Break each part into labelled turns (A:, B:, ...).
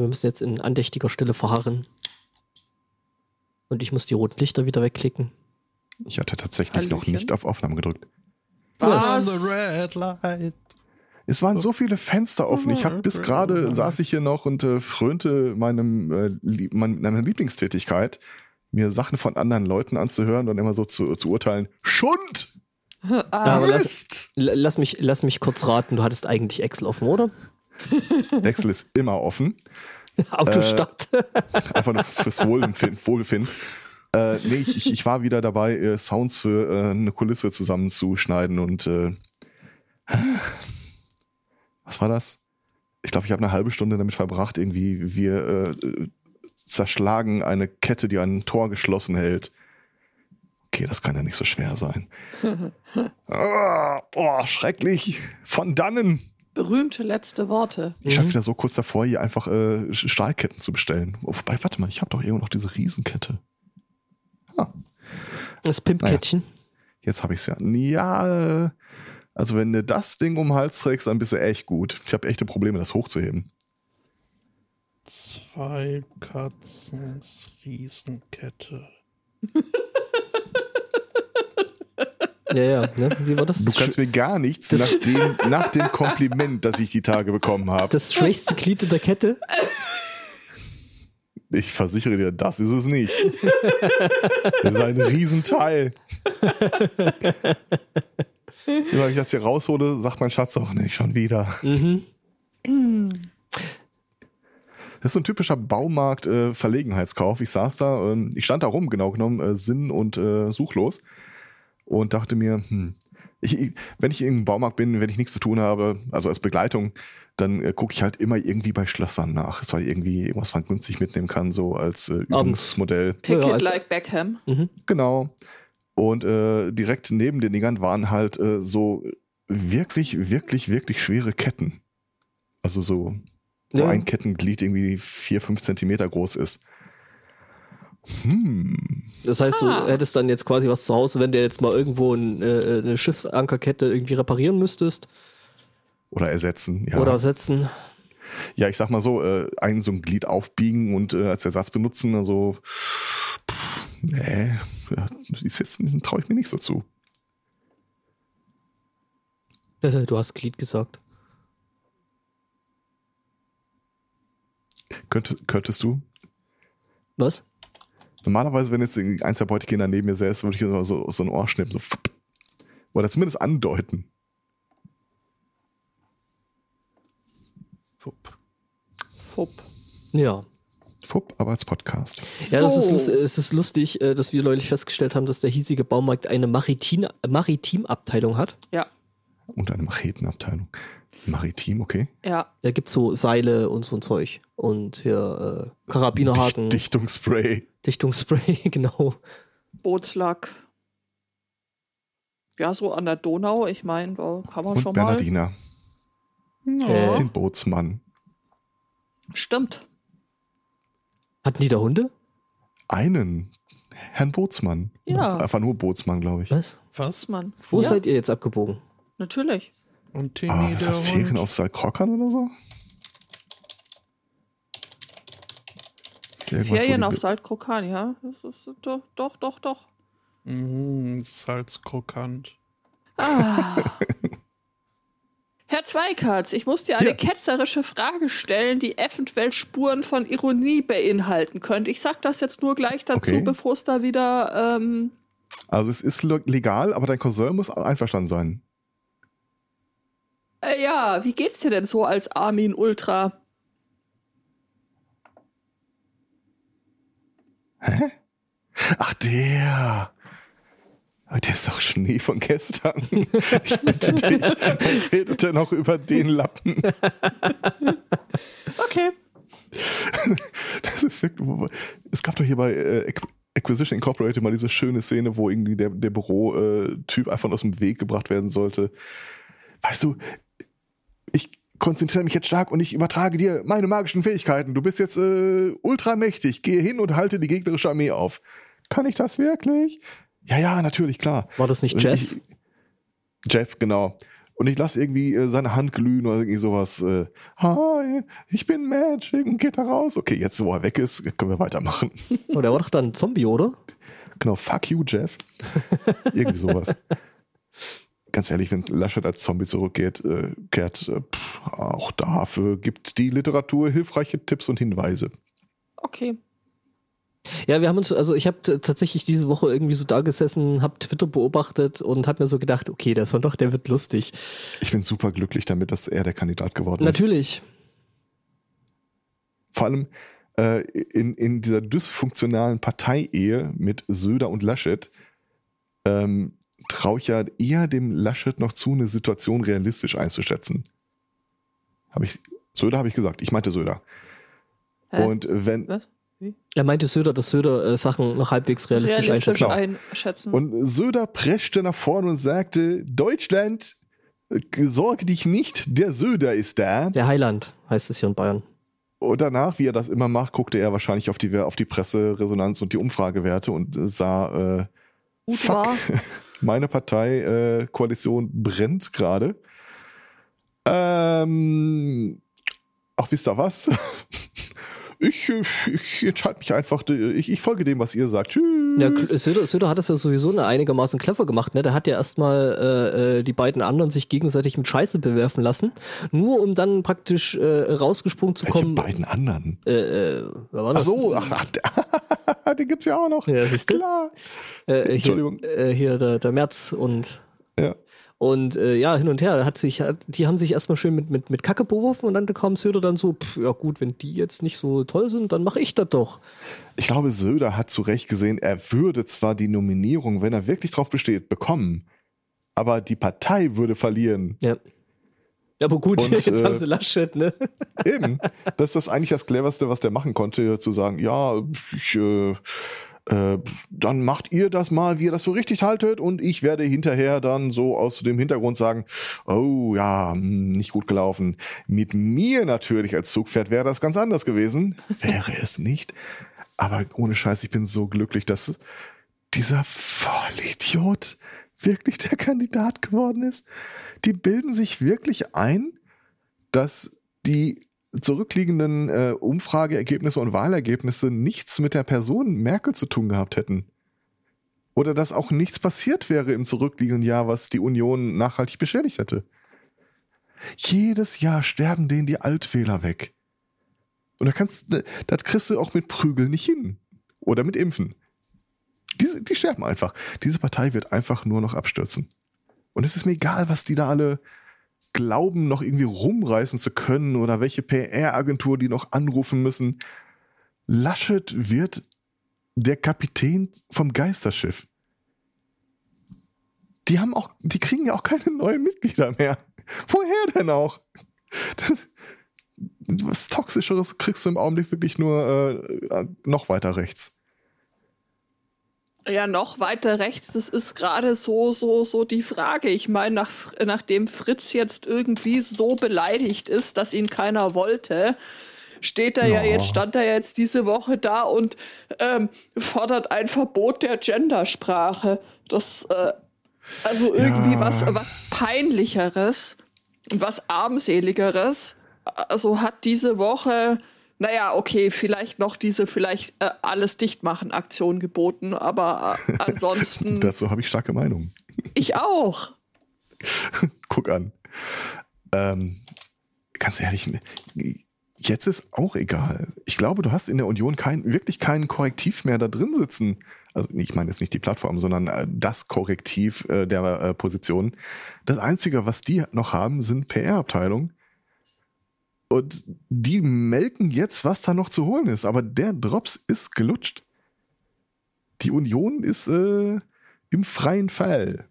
A: Wir müssen jetzt in andächtiger Stille verharren. Und ich muss die roten Lichter wieder wegklicken.
B: Ich hatte tatsächlich noch
C: Hallöchen.
B: nicht auf Aufnahme gedrückt.
C: Was?
D: the red light.
B: Es waren so viele Fenster offen. Ich habe bis gerade saß ich hier noch und äh, frönte meinem äh, lieb, mein, meiner Lieblingstätigkeit, mir Sachen von anderen Leuten anzuhören und immer so zu, zu urteilen. Schund!
A: Ja, aber lass, lass, mich, lass mich kurz raten, du hattest eigentlich Excel offen, oder?
B: Excel ist immer offen.
A: Autostart.
B: Einfach nur fürs Wohlbefinden. Wohlbefinden. Äh, nee, ich, ich, war wieder dabei, äh, Sounds für äh, eine Kulisse zusammenzuschneiden und äh, was war das? Ich glaube, ich habe eine halbe Stunde damit verbracht, irgendwie wir äh, zerschlagen eine Kette, die ein Tor geschlossen hält. Okay, das kann ja nicht so schwer sein. ah, oh, schrecklich. Von dannen.
C: Berühmte letzte Worte.
B: Ich stand wieder so kurz davor, hier einfach äh, Stahlketten zu bestellen. Oh, wobei, warte mal, ich habe doch irgendwo noch diese Riesenkette.
A: Das Pimpkettchen.
B: Jetzt habe ich es ja. Ja, äh, also wenn du das Ding um den Hals trägst, dann bist du echt gut. Ich habe echte Probleme, das hochzuheben.
D: Zwei Katzens Riesenkette.
A: Ja, ja, ne? Wie war das?
B: Du kannst mir gar nichts nach dem, nach dem Kompliment, das ich die Tage bekommen habe.
A: das schwächste Glied in der Kette?
B: Ich versichere dir, das ist es nicht. Das ist ein Riesenteil. Immer wenn ich das hier raushole, sagt mein Schatz auch nicht schon wieder. Das ist so ein typischer Baumarkt-Verlegenheitskauf. ich saß da, ähm, ich stand da rum, genau genommen, äh, sinn- und äh, suchlos und dachte mir, hm, ich, wenn ich in einem Baumarkt bin, wenn ich nichts zu tun habe, also als Begleitung, dann äh, gucke ich halt immer irgendwie bei Schlössern nach. Es war irgendwie irgendwas, was man günstig mitnehmen kann, so als äh, Übungsmodell.
C: Pick it
A: als-
C: like Beckham.
B: Genau. Und äh, direkt neben den Dingern waren halt äh, so wirklich, wirklich, wirklich schwere Ketten. Also so, wo
A: Ja.
B: ein Kettenglied irgendwie vier, fünf Zentimeter groß ist. Hm.
A: Das heißt,
C: Ah.
A: du hättest dann jetzt quasi was zu Hause, wenn du jetzt mal irgendwo ein, äh, eine Schiffsankerkette irgendwie reparieren müsstest
B: Oder ersetzen. Ja.
A: oder ersetzen.
B: ja, ich sag mal so, äh, ein so ein Glied aufbiegen und äh, als Ersatz benutzen, also pff, nee, ist jetzt traue ich mir nicht so zu.
A: Du hast Glied gesagt.
B: Könntest, könntest du?
A: Was?
B: Normalerweise, wenn jetzt eins der Beutekinder neben mir säße, würde ich immer so, so ein Ohr schnippen, so fupp. oder zumindest andeuten.
D: Fupp.
C: Fupp.
A: Ja.
B: Fupp, aber als Podcast.
A: Ja, das ist,
C: So.
A: es ist lustig, äh, dass wir neulich festgestellt haben, dass der hiesige Baumarkt eine Maritim Maritimabteilung hat.
C: Ja,
B: Und eine Machetenabteilung. Maritim, okay.
C: ja.
A: Da gibt's so Seile und so ein Zeug. Und hier äh, Karabinerhaken,
B: Dicht, Dichtungsspray.
A: Dichtungsspray, genau.
C: Bootslack. Ja, so an der Donau, ich meine, da kann man
B: Und
C: schon mal.
B: Bernardiner.
A: Äh,
B: Den Bootsmann.
C: Stimmt.
A: hatten die da Hunde?
B: Einen. Herrn Bootsmann.
C: Ja.
B: Einfach nur Bootsmann, glaube ich.
A: Was?
D: Was?
C: Mann.
A: Wo
C: ja,
A: seid ihr jetzt abgebogen?
C: Natürlich.
D: Und Timmy
B: Ah, was ist
D: der
B: das? Ferien auf Saalkrockern oder so? Irgendwas,
C: Ferien auf Saltkrokan, ja. Das ist, doch, doch, doch, doch.
D: Mm, salzkrokant.
C: Ah. Herr Zweikatz, ich muss dir eine
B: Ja.
C: ketzerische Frage stellen, die eventuell Spuren von Ironie beinhalten könnte. Ich sag das jetzt nur gleich dazu,
B: Okay.
C: bevor es da wieder. Ähm,
B: Also es ist le- legal, aber dein Cousin muss einverstanden sein.
C: Äh, ja, wie geht's dir denn so als Armin Ultra?
B: Ach, der. Der ist doch Schnee von gestern. Ich bitte dich, redet er noch über den Lappen?
C: Okay.
B: Das ist es gab doch hier bei äh, Acqu- Acquisition Incorporated mal diese schöne Szene, wo irgendwie der, der Büro-Typ einfach aus dem Weg gebracht werden sollte. Weißt du, ich konzentriere mich jetzt stark und ich übertrage dir meine magischen Fähigkeiten. Du bist jetzt äh, ultramächtig. Gehe hin und halte die gegnerische Armee auf. Kann ich das wirklich? Ja, ja, natürlich, klar.
A: War das nicht Jeff?
B: Ich, Jeff, genau. Und ich lasse irgendwie äh, seine Hand glühen oder irgendwie sowas. Äh, Hi, ich bin Magic und geht da raus. Okay, jetzt wo er weg ist, können wir weitermachen.
A: Oh, der war doch dann ein Zombie, oder?
B: Genau, fuck you, Jeff. irgendwie sowas. Ganz ehrlich, wenn Laschet als Zombie zurückkehrt, äh, kehrt, äh, pff, auch dafür gibt die Literatur hilfreiche Tipps und Hinweise.
C: Okay.
A: Ja, wir haben uns, also ich habe tatsächlich diese Woche irgendwie so da gesessen, habe Twitter beobachtet und habe mir so gedacht, okay, der Sonntag, der wird lustig.
B: Ich bin super glücklich damit, dass er der Kandidat geworden ist.
A: Natürlich.
B: Vor allem äh, in, in dieser dysfunktionalen Partieehe mit Söder und Laschet ähm, traue ich ja eher dem Laschet noch zu, eine Situation realistisch einzuschätzen. Habe ich, Söder habe ich gesagt, ich meinte Söder.
C: Hä?
B: Und wenn,
C: Was?
A: Er meinte Söder, dass Söder äh, Sachen noch halbwegs realistisch,
C: Realistisch einschätzen.
B: Und Söder preschte nach vorne und sagte, Deutschland, äh, sorge dich nicht, der Söder ist da.
A: Der Heiland heißt es hier in Bayern.
B: Und danach, wie er das immer macht, guckte er wahrscheinlich auf die, auf die Presseresonanz und die Umfragewerte und sah, äh,
C: Gut
B: fuck,
C: war.
B: meine Partei, äh, Koalition brennt gerade. Ähm, ach, wisst ihr was? Ich, ich entscheide mich einfach, ich, ich folge dem, was ihr sagt. Tschüss.
A: Ja, Söder, Söder hat es ja sowieso eine einigermaßen clever gemacht. Ne? Der hat ja erstmal äh, äh, die beiden anderen sich gegenseitig mit Scheiße bewerfen lassen, nur um dann praktisch äh, rausgesprungen zu
B: Welche
A: kommen.
B: beiden anderen?
A: Äh, äh, wer war
B: Ach
A: das?
B: so, ach, ach den gibt's ja auch noch.
A: Ja, siehst du?
B: Klar.
A: äh, hier,
B: Entschuldigung.
A: äh, hier der, der Merz und
B: Ja.
A: und äh, ja, hin und her, hat sich, hat, die haben sich erstmal schön mit, mit, mit Kacke beworfen und dann kam Söder dann so, pff, ja gut, wenn die jetzt nicht so toll sind, dann mache ich das doch.
B: Ich glaube, Söder hat zu Recht gesehen, er würde zwar die Nominierung, wenn er wirklich drauf besteht, bekommen, aber die Partei würde verlieren.
A: Ja. Ja, aber gut,
B: Und,
A: jetzt
B: äh,
A: haben sie Laschet, ne?
B: Eben. Das ist das eigentlich das cleverste, was der machen konnte, zu sagen, ja, ich, äh, äh, dann macht ihr das mal, wie ihr das so richtig haltet und ich werde hinterher dann so aus dem Hintergrund sagen, oh ja, hm, nicht gut gelaufen. Mit mir natürlich als Zugpferd wäre das ganz anders gewesen. Wäre es nicht. Aber ohne Scheiß, ich bin so glücklich, dass dieser Vollidiot wirklich der Kandidat geworden ist. Die bilden sich wirklich ein, dass die zurückliegenden äh, Umfrageergebnisse und Wahlergebnisse nichts mit der Person Merkel zu tun gehabt hätten. Oder dass auch nichts passiert wäre im zurückliegenden Jahr, was die Union nachhaltig beschädigt hätte. Jedes Jahr sterben denen die Altfehler weg. Und da kannst, das kriegst du auch mit Prügeln nicht hin. Oder mit Impfen. Diese, die sterben einfach. Diese Partei wird einfach nur noch abstürzen. Und es ist mir egal, was die da alle glauben, noch irgendwie rumreißen zu können oder welche PR-Agentur die noch anrufen müssen. Laschet wird der Kapitän vom Geisterschiff. Die haben auch, die kriegen ja auch keine neuen Mitglieder mehr. Woher denn auch? Das, was Toxischeres kriegst du im Augenblick wirklich nur äh, noch weiter rechts.
C: Ja, noch weiter rechts, das ist gerade so, so, so die Frage. Ich meine, nach, nachdem Fritz jetzt irgendwie so beleidigt ist, dass ihn keiner wollte, steht er ja,
B: Ja.
C: jetzt, stand er jetzt diese Woche da und ähm, fordert ein Verbot der Gendersprache. Das, äh, also irgendwie
B: Ja.
C: was, was peinlicheres und was armseligeres. Also hat diese Woche, naja, okay, vielleicht noch diese vielleicht äh, alles dicht machen Aktion geboten, aber äh, ansonsten
B: Dazu habe ich starke Meinung.
C: ich auch.
B: Guck an. Ähm, ganz ehrlich, jetzt ist auch egal. Ich glaube, du hast in der Union kein, wirklich kein Korrektiv mehr da drin sitzen. Also ich meine jetzt nicht die Plattform, sondern äh, das Korrektiv äh, der äh, Position. Das Einzige, was die noch haben, sind PR-Abteilungen. Und die melken jetzt, was da noch zu holen ist. Aber der Drops ist gelutscht. Die Union ist äh, im freien Fall.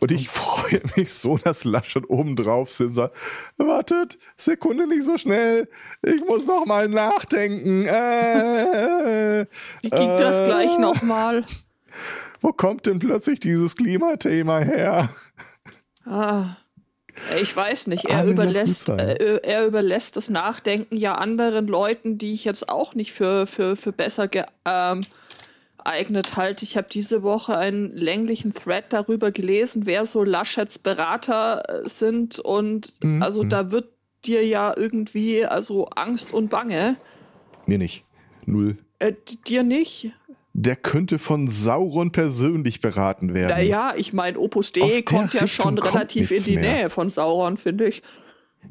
B: Und ich freue mich so, dass Laschet oben drauf sitzt und sagt, wartet, Sekunde nicht so schnell, ich muss noch mal nachdenken. Äh,
C: Wie ging das
B: äh,
C: gleich nochmal?
B: Wo kommt denn plötzlich dieses Klimathema her?
C: Ah, ich weiß nicht. Er
B: gut
C: überlässt, äh, er überlässt das Nachdenken ja anderen Leuten, die ich jetzt auch nicht für, für, für besser ähm, eignet halt. Ich habe diese Woche einen länglichen Thread darüber gelesen, wer so Laschets Berater äh, sind. Und
B: Mhm,
C: also
B: mhm.
C: da wird dir ja irgendwie also Angst und Bange.
B: Mir nicht. Null.
C: Äh, dir nicht?
B: Der könnte von Sauron persönlich beraten werden.
C: Naja, ich meine, Opus Dei kommt ja
B: Richtung
C: schon relativ in die
B: mehr.
C: Nähe von Sauron, finde ich.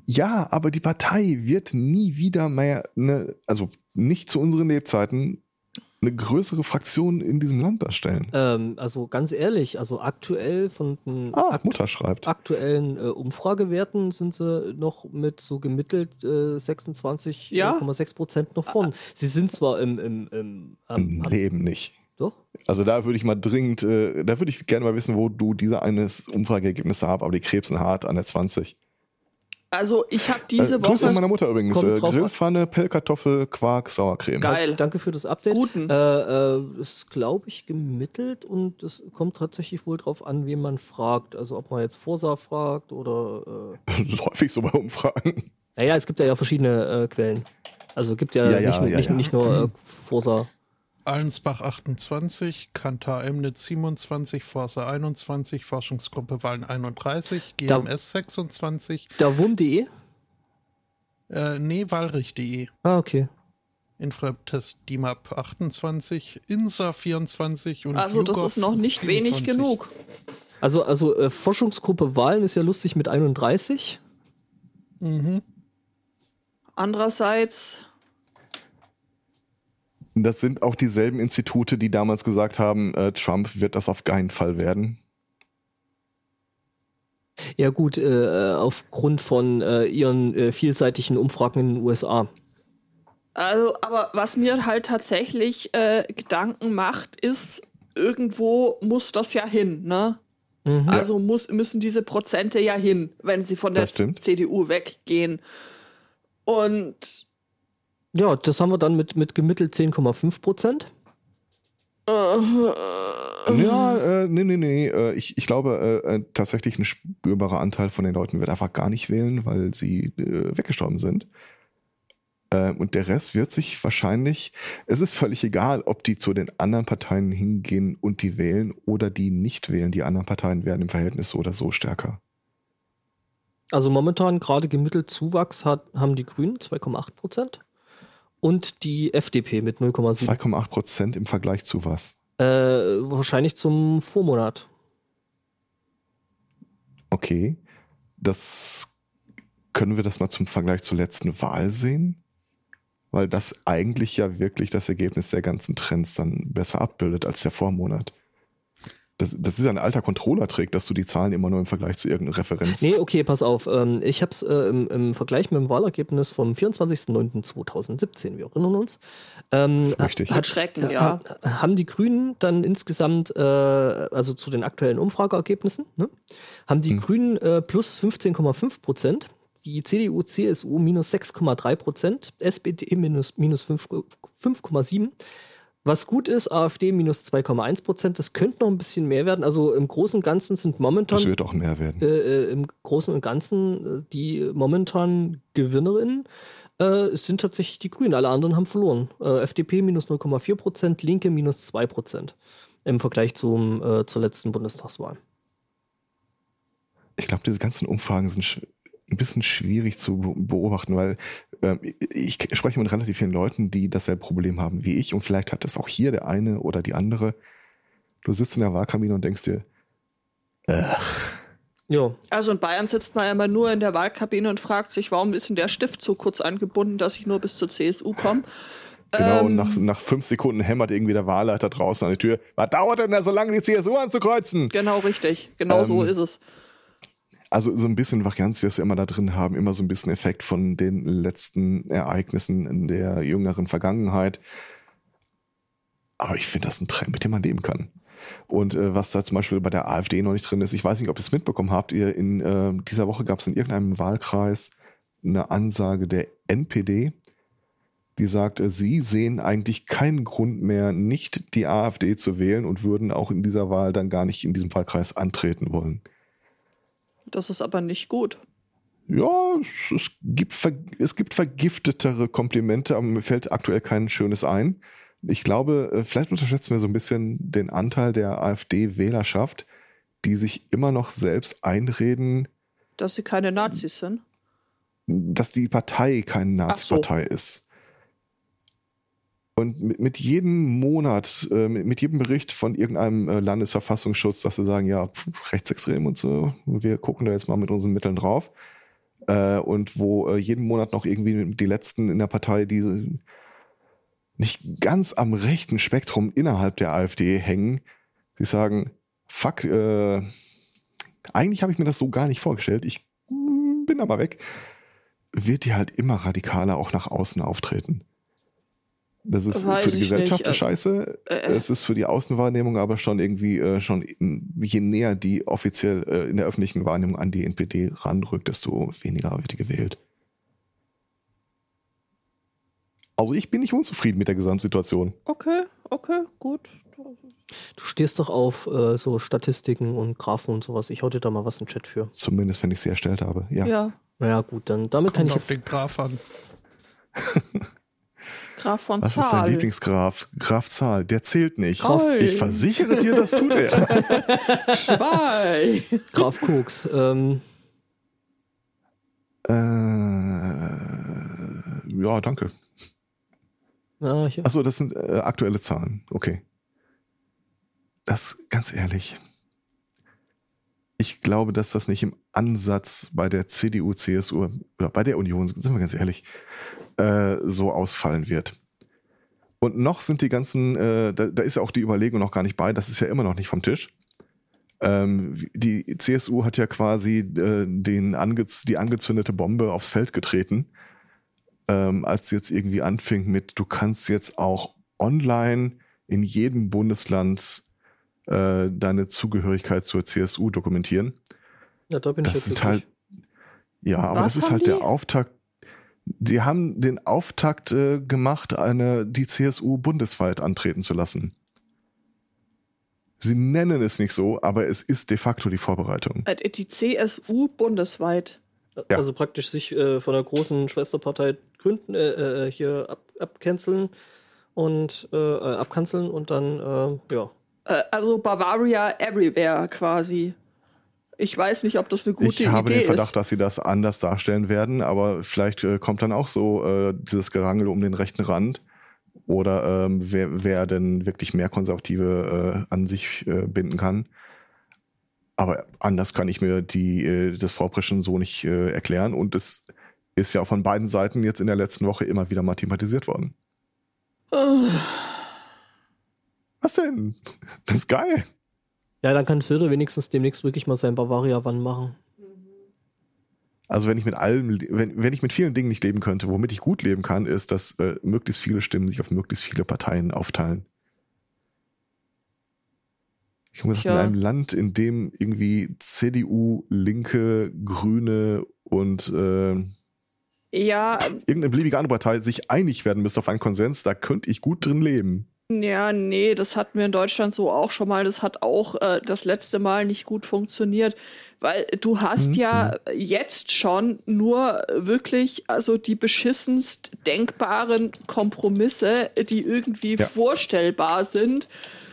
B: Ja, aber die Partei wird nie wieder mehr, ne, also nicht zu unseren Lebzeiten, eine größere Fraktion in diesem Land darstellen.
A: Ähm, also ganz ehrlich, also aktuell von den
B: Ah,
A: akt
B: Mutter schreibt.
A: aktuellen äh, Umfragewerten sind sie noch mit so gemittelt äh, 26,6
C: Ja.
A: Prozent noch vorn. Sie sind zwar im, im, im
B: Im
A: ähm,
B: Leben nicht.
A: doch.
B: Also da würde ich mal dringend, äh, da würde ich gerne mal wissen, wo du diese eines Umfrageergebnisse hast, aber die krebsen hart an der 20.
C: Also ich habe diese
B: äh, Grüße
C: Woche
B: meiner Mutter übrigens. Äh. Grillpfanne, Pellkartoffel, Quark, Sauercreme.
C: Geil.
A: Danke für das Update.
C: Guten.
A: Äh, äh, es ist, glaube ich, gemittelt und es kommt tatsächlich wohl drauf an, wen man fragt. Also ob man jetzt Forsa fragt oder äh,
B: Häufig so bei Umfragen.
A: naja, es gibt ja, ja verschiedene äh, Quellen. Also es gibt ja,
B: Ja, ja,
A: nicht,
B: ja,
A: nicht,
B: ja.
A: nicht nur äh, Forsa.
D: Allensbach 28, Kantar Emnitz 27, Forsa 21, Forschungsgruppe Wahlen 31,
A: Da-
D: GMS 26,
A: Da wum.de?
D: äh, nee, Wahlrecht.de,
A: Ah, okay.
D: Infratest DIMAP 28, INSA 24 und
C: Also das
D: YouGov
C: ist noch nicht wenig
D: 27.
C: genug.
A: Also, also äh, Forschungsgruppe Wahlen ist ja lustig mit 31.
D: Mhm.
C: Andererseits,
B: Das sind auch dieselben Institute, die damals gesagt haben, äh, Trump wird das auf keinen Fall werden.
A: Ja gut, äh, aufgrund von äh, ihren äh, vielseitigen Umfragen in den USA.
C: also, aber was mir halt tatsächlich äh, Gedanken macht, ist, irgendwo muss das ja hin, ne?
A: Mhm.
C: Also muss, müssen diese Prozente ja hin, wenn sie von der
B: Das stimmt.
C: CDU weggehen. Und
A: Ja, das haben wir dann mit, mit gemittelt 10,5 Prozent.
B: Ja, äh, nee, nee, nee. Äh, ich, ich glaube, äh, äh, tatsächlich ein spürbarer Anteil von den Leuten wird einfach gar nicht wählen, weil sie äh, weggestorben sind. Äh, und der Rest wird sich wahrscheinlich, es ist völlig egal, ob die zu den anderen Parteien hingehen und die wählen oder die nicht wählen. Die anderen Parteien werden im Verhältnis so oder so stärker.
A: Also momentan gerade gemittelt Zuwachs hat, haben die Grünen 2,8 Prozent und die FDP mit 0,7.
B: 2,8 Prozent im Vergleich zu was?
A: Äh, wahrscheinlich zum Vormonat.
B: Okay. Das können wir das mal zum Vergleich zur letzten Wahl sehen? Weil das eigentlich ja wirklich das Ergebnis der ganzen Trends dann besser abbildet als der Vormonat. Das, das ist ja ein alter Controller-Trick, dass du die Zahlen immer nur im Vergleich zu irgendeiner Referenz.
A: Nee, okay, pass auf. Ähm, ich habe es äh, im, im Vergleich mit dem Wahlergebnis vom 24.09.2017, wir erinnern uns. Ähm,
B: Richtig.
A: hat-
C: Schrecken,
A: äh,
C: ja.
A: Haben die Grünen dann insgesamt, äh, also zu den aktuellen Umfrageergebnissen, ne, haben die
B: Hm.
A: Grünen äh, plus 15,5 Prozent, die CDU, CSU minus 6,3 Prozent, SPD minus, minus 5 5,7 was gut ist, AfD minus 2,1 Prozent. Das könnte noch ein bisschen mehr werden. Also im Großen und Ganzen sind momentan
B: das wird auch mehr werden.
A: äh, äh, im Großen und Ganzen äh, die momentan Gewinnerinnen äh, sind tatsächlich die Grünen. Alle anderen haben verloren. Äh, FDP minus 0,4 Prozent, Linke minus 2 Prozent im Vergleich zum, äh, zur letzten Bundestagswahl.
B: Ich glaube, diese ganzen Umfragen sind sch- ein bisschen schwierig zu be- beobachten, weil ähm, ich spreche mit relativ vielen Leuten, die dasselbe Problem haben wie ich und vielleicht hat das auch hier der eine oder die andere. Du sitzt in der Wahlkabine und denkst dir,
A: Ja,
C: also in Bayern sitzt man ja immer nur in der Wahlkabine und fragt sich, warum ist denn der Stift so kurz angebunden, dass ich nur bis zur CSU komme?
B: genau, und
C: Ähm.
B: nach, nach fünf Sekunden hämmert irgendwie der Wahlleiter draußen an die Tür. Was dauert denn da so lange, die CSU anzukreuzen?
C: Genau richtig, genau so
B: Ähm,
C: ist es.
B: Also so ein bisschen Varianz wirst du immer da drin haben, immer so ein bisschen Effekt von den letzten Ereignissen in der jüngeren Vergangenheit. Aber ich finde das ein Trend, mit dem man leben kann. Und äh, was da zum Beispiel bei der AfD noch nicht drin ist, ich weiß nicht, ob ihr es mitbekommen habt, ihr in äh, dieser Woche gab es in irgendeinem Wahlkreis eine Ansage der NPD, die sagt, äh, sie sehen eigentlich keinen Grund mehr, nicht die AfD zu wählen und würden auch in dieser Wahl dann gar nicht in diesem Wahlkreis antreten wollen.
C: Das ist aber nicht gut.
B: Ja, es, gibt, es gibt vergiftetere Komplimente, aber mir fällt aktuell kein schönes ein. Ich glaube, äh, vielleicht unterschätzen wir so ein bisschen den Anteil der AfD-Wählerschaft, die sich immer noch selbst einreden,
C: Dass sie keine Nazis sind.
B: dass die Partei keine Nazi-Partei ist. Und mit, mit jedem Monat, äh, mit, mit jedem Bericht von irgendeinem äh, Landesverfassungsschutz, dass sie sagen, ja, pf, rechtsextrem und so, wir gucken da jetzt mal mit unseren Mitteln drauf. Äh, und wo äh, jeden Monat noch irgendwie die Letzten in der Partei, die nicht ganz am rechten Spektrum innerhalb der AfD hängen, die sagen, fuck, äh, eigentlich habe ich mir das so gar nicht vorgestellt, ich bin aber weg, wird die halt immer radikaler auch nach außen auftreten. Das ist
C: Weiß
B: für die Gesellschaft
C: nicht, äh,
B: scheiße.
C: äh.
B: es ist für die Außenwahrnehmung aber schon irgendwie äh, schon in, je näher die offiziell äh, in der öffentlichen Wahrnehmung an die NPD ranrückt, desto weniger wird die gewählt. Also ich bin nicht unzufrieden mit der Gesamtsituation.
C: Okay, okay, gut.
A: Du stehst doch auf äh, so Statistiken und Graphen und sowas. Ich hau dir da mal was in den Chat für.
B: Zumindest wenn ich sie erstellt habe. Ja.
C: Ja.
A: Naja, gut, dann damit kann
D: Kommt
A: ich
D: auf
A: jetzt.
D: den Graph an.
C: Graf von
B: Was ist dein
C: Zahl.
B: Lieblingsgraf? Graf Zahl, der zählt nicht.
C: Graf-
B: Ich versichere dir, das tut er.
C: Zwei.
A: Graf Koks. Ähm,
B: äh, ja, danke.
A: ja, hier.
B: Achso, das sind äh, aktuelle Zahlen. Okay. Das, ganz ehrlich. Ich glaube, dass das nicht im Ansatz bei der CDU, CSU oder bei der Union, sind wir ganz ehrlich, äh, so ausfallen wird. Und noch sind die ganzen, äh, da, da ist ja auch die Überlegung noch gar nicht bei, das ist ja immer noch nicht vom Tisch. Ähm, die CSU hat ja quasi äh, den angez die angezündete Bombe aufs Feld getreten, ähm, als sie jetzt irgendwie anfing mit, du kannst jetzt auch online in jedem Bundesland äh, deine Zugehörigkeit zur CSU dokumentieren.
A: ja, da bin ich
B: Das
A: jetzt
B: sind halt, ja, aber
C: Was
B: das ist halt der
C: die?
B: Auftakt. Die haben den Auftakt äh, gemacht, eine, die CSU bundesweit antreten zu lassen. Sie nennen es nicht so, aber es ist de facto die Vorbereitung.
C: Äh, Die CSU bundesweit.
B: Ja.
A: Also praktisch sich äh, von der großen Schwesterpartei gründen, äh, äh, hier ab, abcanceln und äh, äh, abkanzeln und dann, äh, ja.
C: Also Bavaria everywhere quasi. Ich weiß nicht, ob das eine gute
B: ich habe
C: Idee
B: den Verdacht,
C: ist.
B: dass sie das anders darstellen werden, aber vielleicht äh, kommt dann auch so äh, dieses Gerangel um den rechten Rand. Oder ähm, wer, wer denn wirklich mehr Konservative äh, an sich äh, binden kann. Aber anders kann ich mir die, äh, das Vorpreschen so nicht äh, erklären. Und es ist ja von beiden Seiten jetzt in der letzten Woche immer wieder mal thematisiert worden. Was denn? Das ist geil.
A: Ja, dann kann Söder wenigstens demnächst wirklich mal sein Bavaria-Wann machen.
B: Also wenn ich mit allem, wenn, wenn ich mit vielen Dingen nicht leben könnte, womit ich gut leben kann, ist, dass äh, möglichst viele Stimmen sich auf möglichst viele Parteien aufteilen. Ich muss in
C: Tja.
B: einem Land, in dem irgendwie CDU, Linke, Grüne und äh,
C: Ja,
B: irgendeine beliebige andere Partei sich einig werden müsste auf einen Konsens, da könnte ich gut drin leben.
C: Ja, nee, das hatten wir in Deutschland so auch schon mal. Das hat auch äh, das letzte Mal nicht gut funktioniert, weil du hast
B: Mhm.
C: ja jetzt schon nur wirklich also die beschissenst denkbaren Kompromisse, die irgendwie
B: Ja.
C: vorstellbar sind.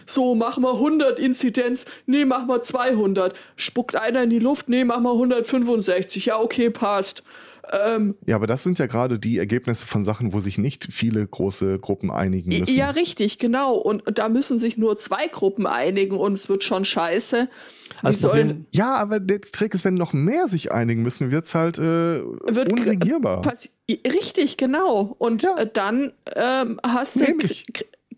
C: So, machen wir 100 Inzidenz, nee, machen wir 200. Spuckt einer in die Luft, nee, machen wir 165. Ja, okay, passt. Ähm,
B: Ja, aber das sind ja gerade die Ergebnisse von Sachen, wo sich nicht viele große Gruppen einigen müssen.
C: Ja, richtig, genau. Und, und da müssen sich nur zwei Gruppen einigen und es wird schon scheiße. Die
A: Als
C: sollen,
A: Problem,
B: Ja, aber der Trick ist, wenn noch mehr sich einigen müssen, wird's halt äh,
C: Wird
B: unregierbar.
C: richtig, genau. Und
B: Ja.
C: äh, dann ähm, hast du,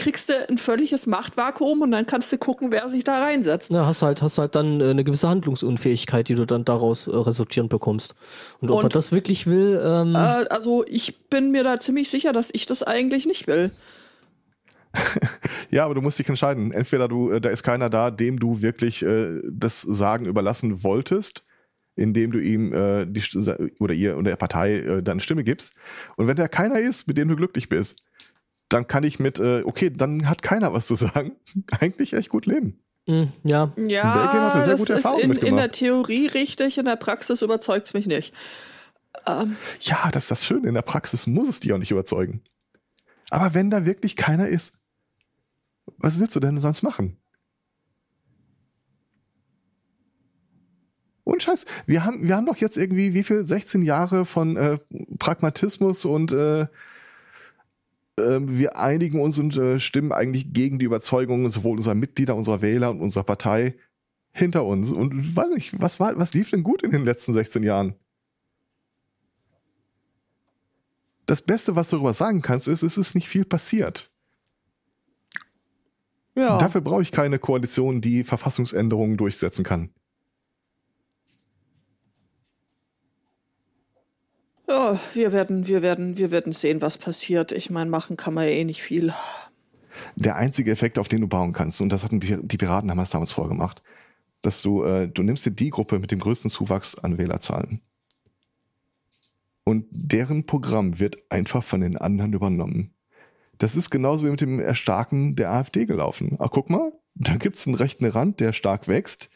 C: kriegst du ein völliges Machtvakuum und dann kannst du gucken, wer sich da reinsetzt.
A: na, hast halt, hast halt dann äh, eine gewisse Handlungsunfähigkeit, die du dann daraus äh, resultierend bekommst. Und ob
C: Und-
A: man das wirklich will, ähm,
C: Äh, also ich bin mir da ziemlich sicher, dass ich das eigentlich nicht will.
B: Ja, aber du musst dich entscheiden. Entweder du, äh, da ist keiner da, dem du wirklich äh, das Sagen überlassen wolltest, indem du ihm äh, die oder ihr oder der Partei äh, deine Stimme gibst. Und wenn da keiner ist, mit dem du glücklich bist, dann kann ich mit, äh, okay, dann hat keiner was zu sagen, eigentlich echt gut leben.
A: mh, ja,
C: Ja,
B: Belgien hat da sehr
C: das
B: gute
C: ist in, in der Theorie richtig, in der Praxis überzeugt es mich nicht. Ähm,
B: Ja, das ist das Schöne. In der Praxis muss es die auch nicht überzeugen. Aber wenn da wirklich keiner ist, Was willst du denn sonst machen? Und Scheiß, wir haben, wir haben doch jetzt irgendwie, wie viel, 16 Jahre von äh, Pragmatismus und äh, wir einigen uns und äh, stimmen eigentlich gegen die Überzeugungen sowohl unserer Mitglieder, unserer Wähler und unserer Partei hinter uns. Und weiß nicht, was war, was lief denn gut in den letzten 16 Jahren? Das Beste, was du darüber sagen kannst, ist, es ist nicht viel passiert.
C: Ja.
B: Dafür brauche ich keine Koalition, die Verfassungsänderungen durchsetzen kann.
C: Ja, wir werden, wir werden, wir werden sehen, was passiert. Ich meine, machen kann man ja eh nicht viel.
B: Der einzige Effekt, auf den du bauen kannst, und das hatten die Piraten das damals vorgemacht, dass du, äh, du nimmst dir die Gruppe mit dem größten Zuwachs an Wählerzahlen. Und deren Programm wird einfach von den anderen übernommen. Das ist genauso wie mit dem Erstarken der AfD gelaufen. Ach, guck mal, da gibt es einen rechten Rand, der stark wächst.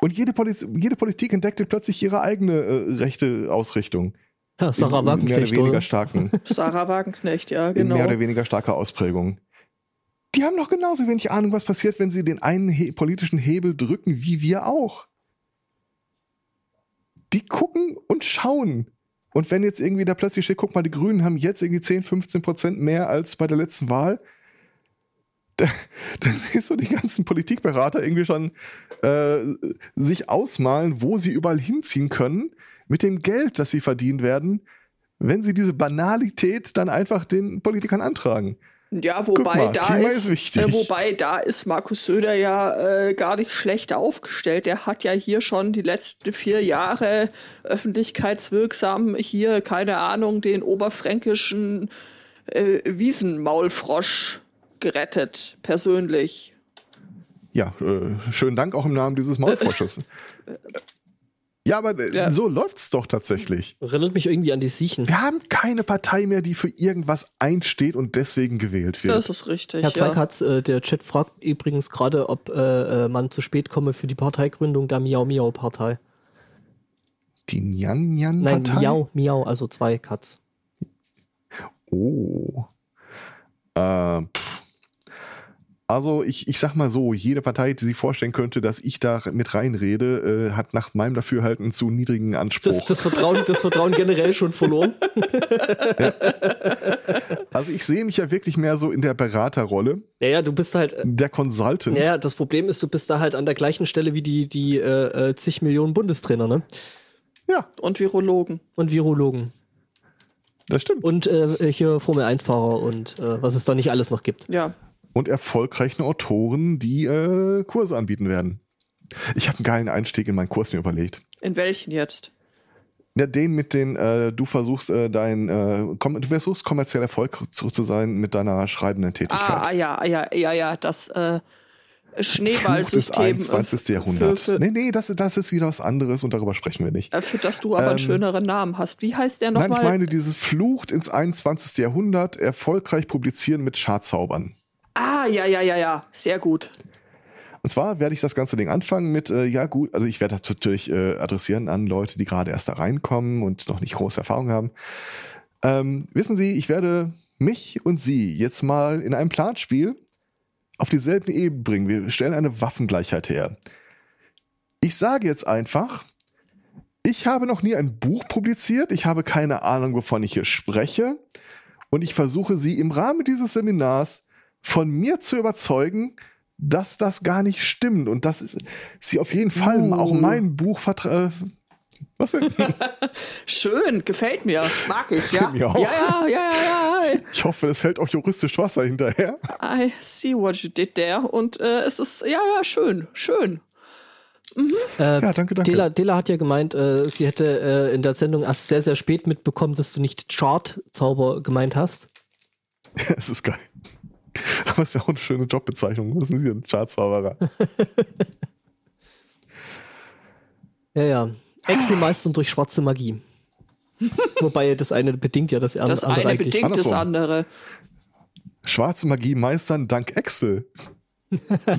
B: Und jede, Poliz jede Politik entdeckte plötzlich ihre eigene äh, rechte Ausrichtung.
A: Ja, Sarah
B: in mehr oder
A: Wagenknecht,
B: weniger
A: oder?
B: starken,
C: Sarah Wagenknecht, ja,
B: in
C: genau.
B: mehr oder weniger starker Ausprägung. Die haben doch genauso wenig Ahnung, was passiert, wenn sie den einen he politischen Hebel drücken, wie wir auch. Die gucken und schauen. Und wenn jetzt irgendwie da plötzlich steht, guck mal, die Grünen haben jetzt irgendwie 10, 15 Prozent mehr als bei der letzten Wahl, da, da siehst du die ganzen Politikberater irgendwie schon äh, sich ausmalen, wo sie überall hinziehen können, mit dem Geld, das sie verdienen werden, wenn sie diese Banalität dann einfach den Politikern antragen.
C: Ja, wobei
B: mal,
C: da
B: Klima
C: ist,
B: ist.
C: Äh, wobei da ist Markus Söder ja äh, gar nicht schlecht aufgestellt. Der hat ja hier schon die letzten vier Jahre öffentlichkeitswirksam hier keine Ahnung den oberfränkischen äh, Wiesenmaulfrosch gerettet persönlich.
B: Ja, äh, schönen Dank auch im Namen dieses Maulfrosches. ja, aber äh,
C: Ja.
B: so läuft's doch tatsächlich.
A: Erinnert mich irgendwie an die Siechen.
B: Wir haben keine Partei mehr, die für irgendwas einsteht und deswegen gewählt wird.
C: Das ist richtig.
A: Herr
C: ja.
A: Zweikatz, äh, der Chat fragt übrigens gerade, ob äh, äh, man zu spät komme für die Parteigründung der Miau Miau Partei.
B: die Nyan Nyan
A: Nein,
B: Partei.
A: Miau Miau, also zwei Katz.
B: Oh. Äh, pff. Also ich, ich sag mal so, jede Partei, die sich vorstellen könnte, dass ich da mit reinrede, äh, hat nach meinem Dafürhalten zu niedrigen Anspruch.
A: Das, das, Vertrauen, das Vertrauen generell schon verloren.
B: also ich sehe mich ja wirklich mehr so in der Beraterrolle,
A: Naja, du bist halt. äh,
B: der Consultant.
A: Naja, das Problem ist, du bist da halt an der gleichen Stelle wie die, die äh, äh, zig Millionen Bundestrainer, ne?
B: Ja,
C: Und Virologen.
A: Und Virologen.
B: das stimmt.
A: Und äh, hier Formel-1-Fahrer und äh, was es da nicht alles noch gibt.
C: Ja.
B: Und erfolgreichen Autoren, die äh, Kurse anbieten werden. Ich habe einen geilen Einstieg in meinen Kurs mir überlegt.
C: In welchen jetzt?
B: Ja, den mit den, äh, du versuchst äh, dein, äh, komm, du versuchst kommerziell erfolgreich zu sein mit deiner schreibenden Tätigkeit.
C: Ah, ja, ja, ja, ja, das äh,
B: Fluch des
C: Schneeballsystem.
B: 21.
C: äh,
B: Jahrhundert.
C: Für, für,
B: nee, nee, das, das ist wieder was anderes und darüber sprechen wir nicht.
C: äh, für das du aber einen
B: Ähm,
C: schöneren Namen hast. Wie heißt der
B: Nein,
C: nochmal?
B: ich meine dieses Flucht ins 21. Jahrhundert erfolgreich publizieren mit Schadzaubern.
C: Ah, ja, ja, ja, ja. Sehr gut.
B: Und zwar werde ich das ganze Ding anfangen mit, äh, ja gut, also ich werde das natürlich äh, adressieren an Leute, die gerade erst da reinkommen und noch nicht große Erfahrung haben. Ähm, wissen Sie, ich werde mich und Sie jetzt mal in einem Planspiel auf dieselben Ebene bringen. Wir stellen eine Waffengleichheit her. Ich sage jetzt einfach, ich habe noch nie ein Buch publiziert, ich habe keine Ahnung, wovon ich hier spreche und ich versuche Sie im Rahmen dieses Seminars von mir zu überzeugen, dass das gar nicht stimmt und dass Sie auf jeden Fall
C: Uh.
B: auch mein Buch vertrauen. Was denn?
C: Schön, gefällt mir. Mag ich, ja.
B: Mir auch.
C: Ja, ja, ja, ja, ja.
B: Ich hoffe, es hält auch juristisch Wasser hinterher.
C: I see what you did there. Und äh, es ist, ja, ja, schön, schön.
A: Äh,
B: Ja, danke, danke.
A: Dela, Dela hat ja gemeint, äh, sie hätte äh, in der Sendung erst sehr, sehr spät mitbekommen, dass du nicht Chart-Zauber gemeint hast.
B: Es ist geil. Aber es wäre auch eine schöne Jobbezeichnung. Was sind Sie, ein Chartzauberer?
A: Ja, ja. Excel-Meistern durch schwarze Magie. Wobei das eine bedingt ja das,
C: Das
A: andere
C: eine
A: eigentlich.
C: bedingt das
B: andersrum.
C: andere.
B: Schwarze Magie meistern dank Excel.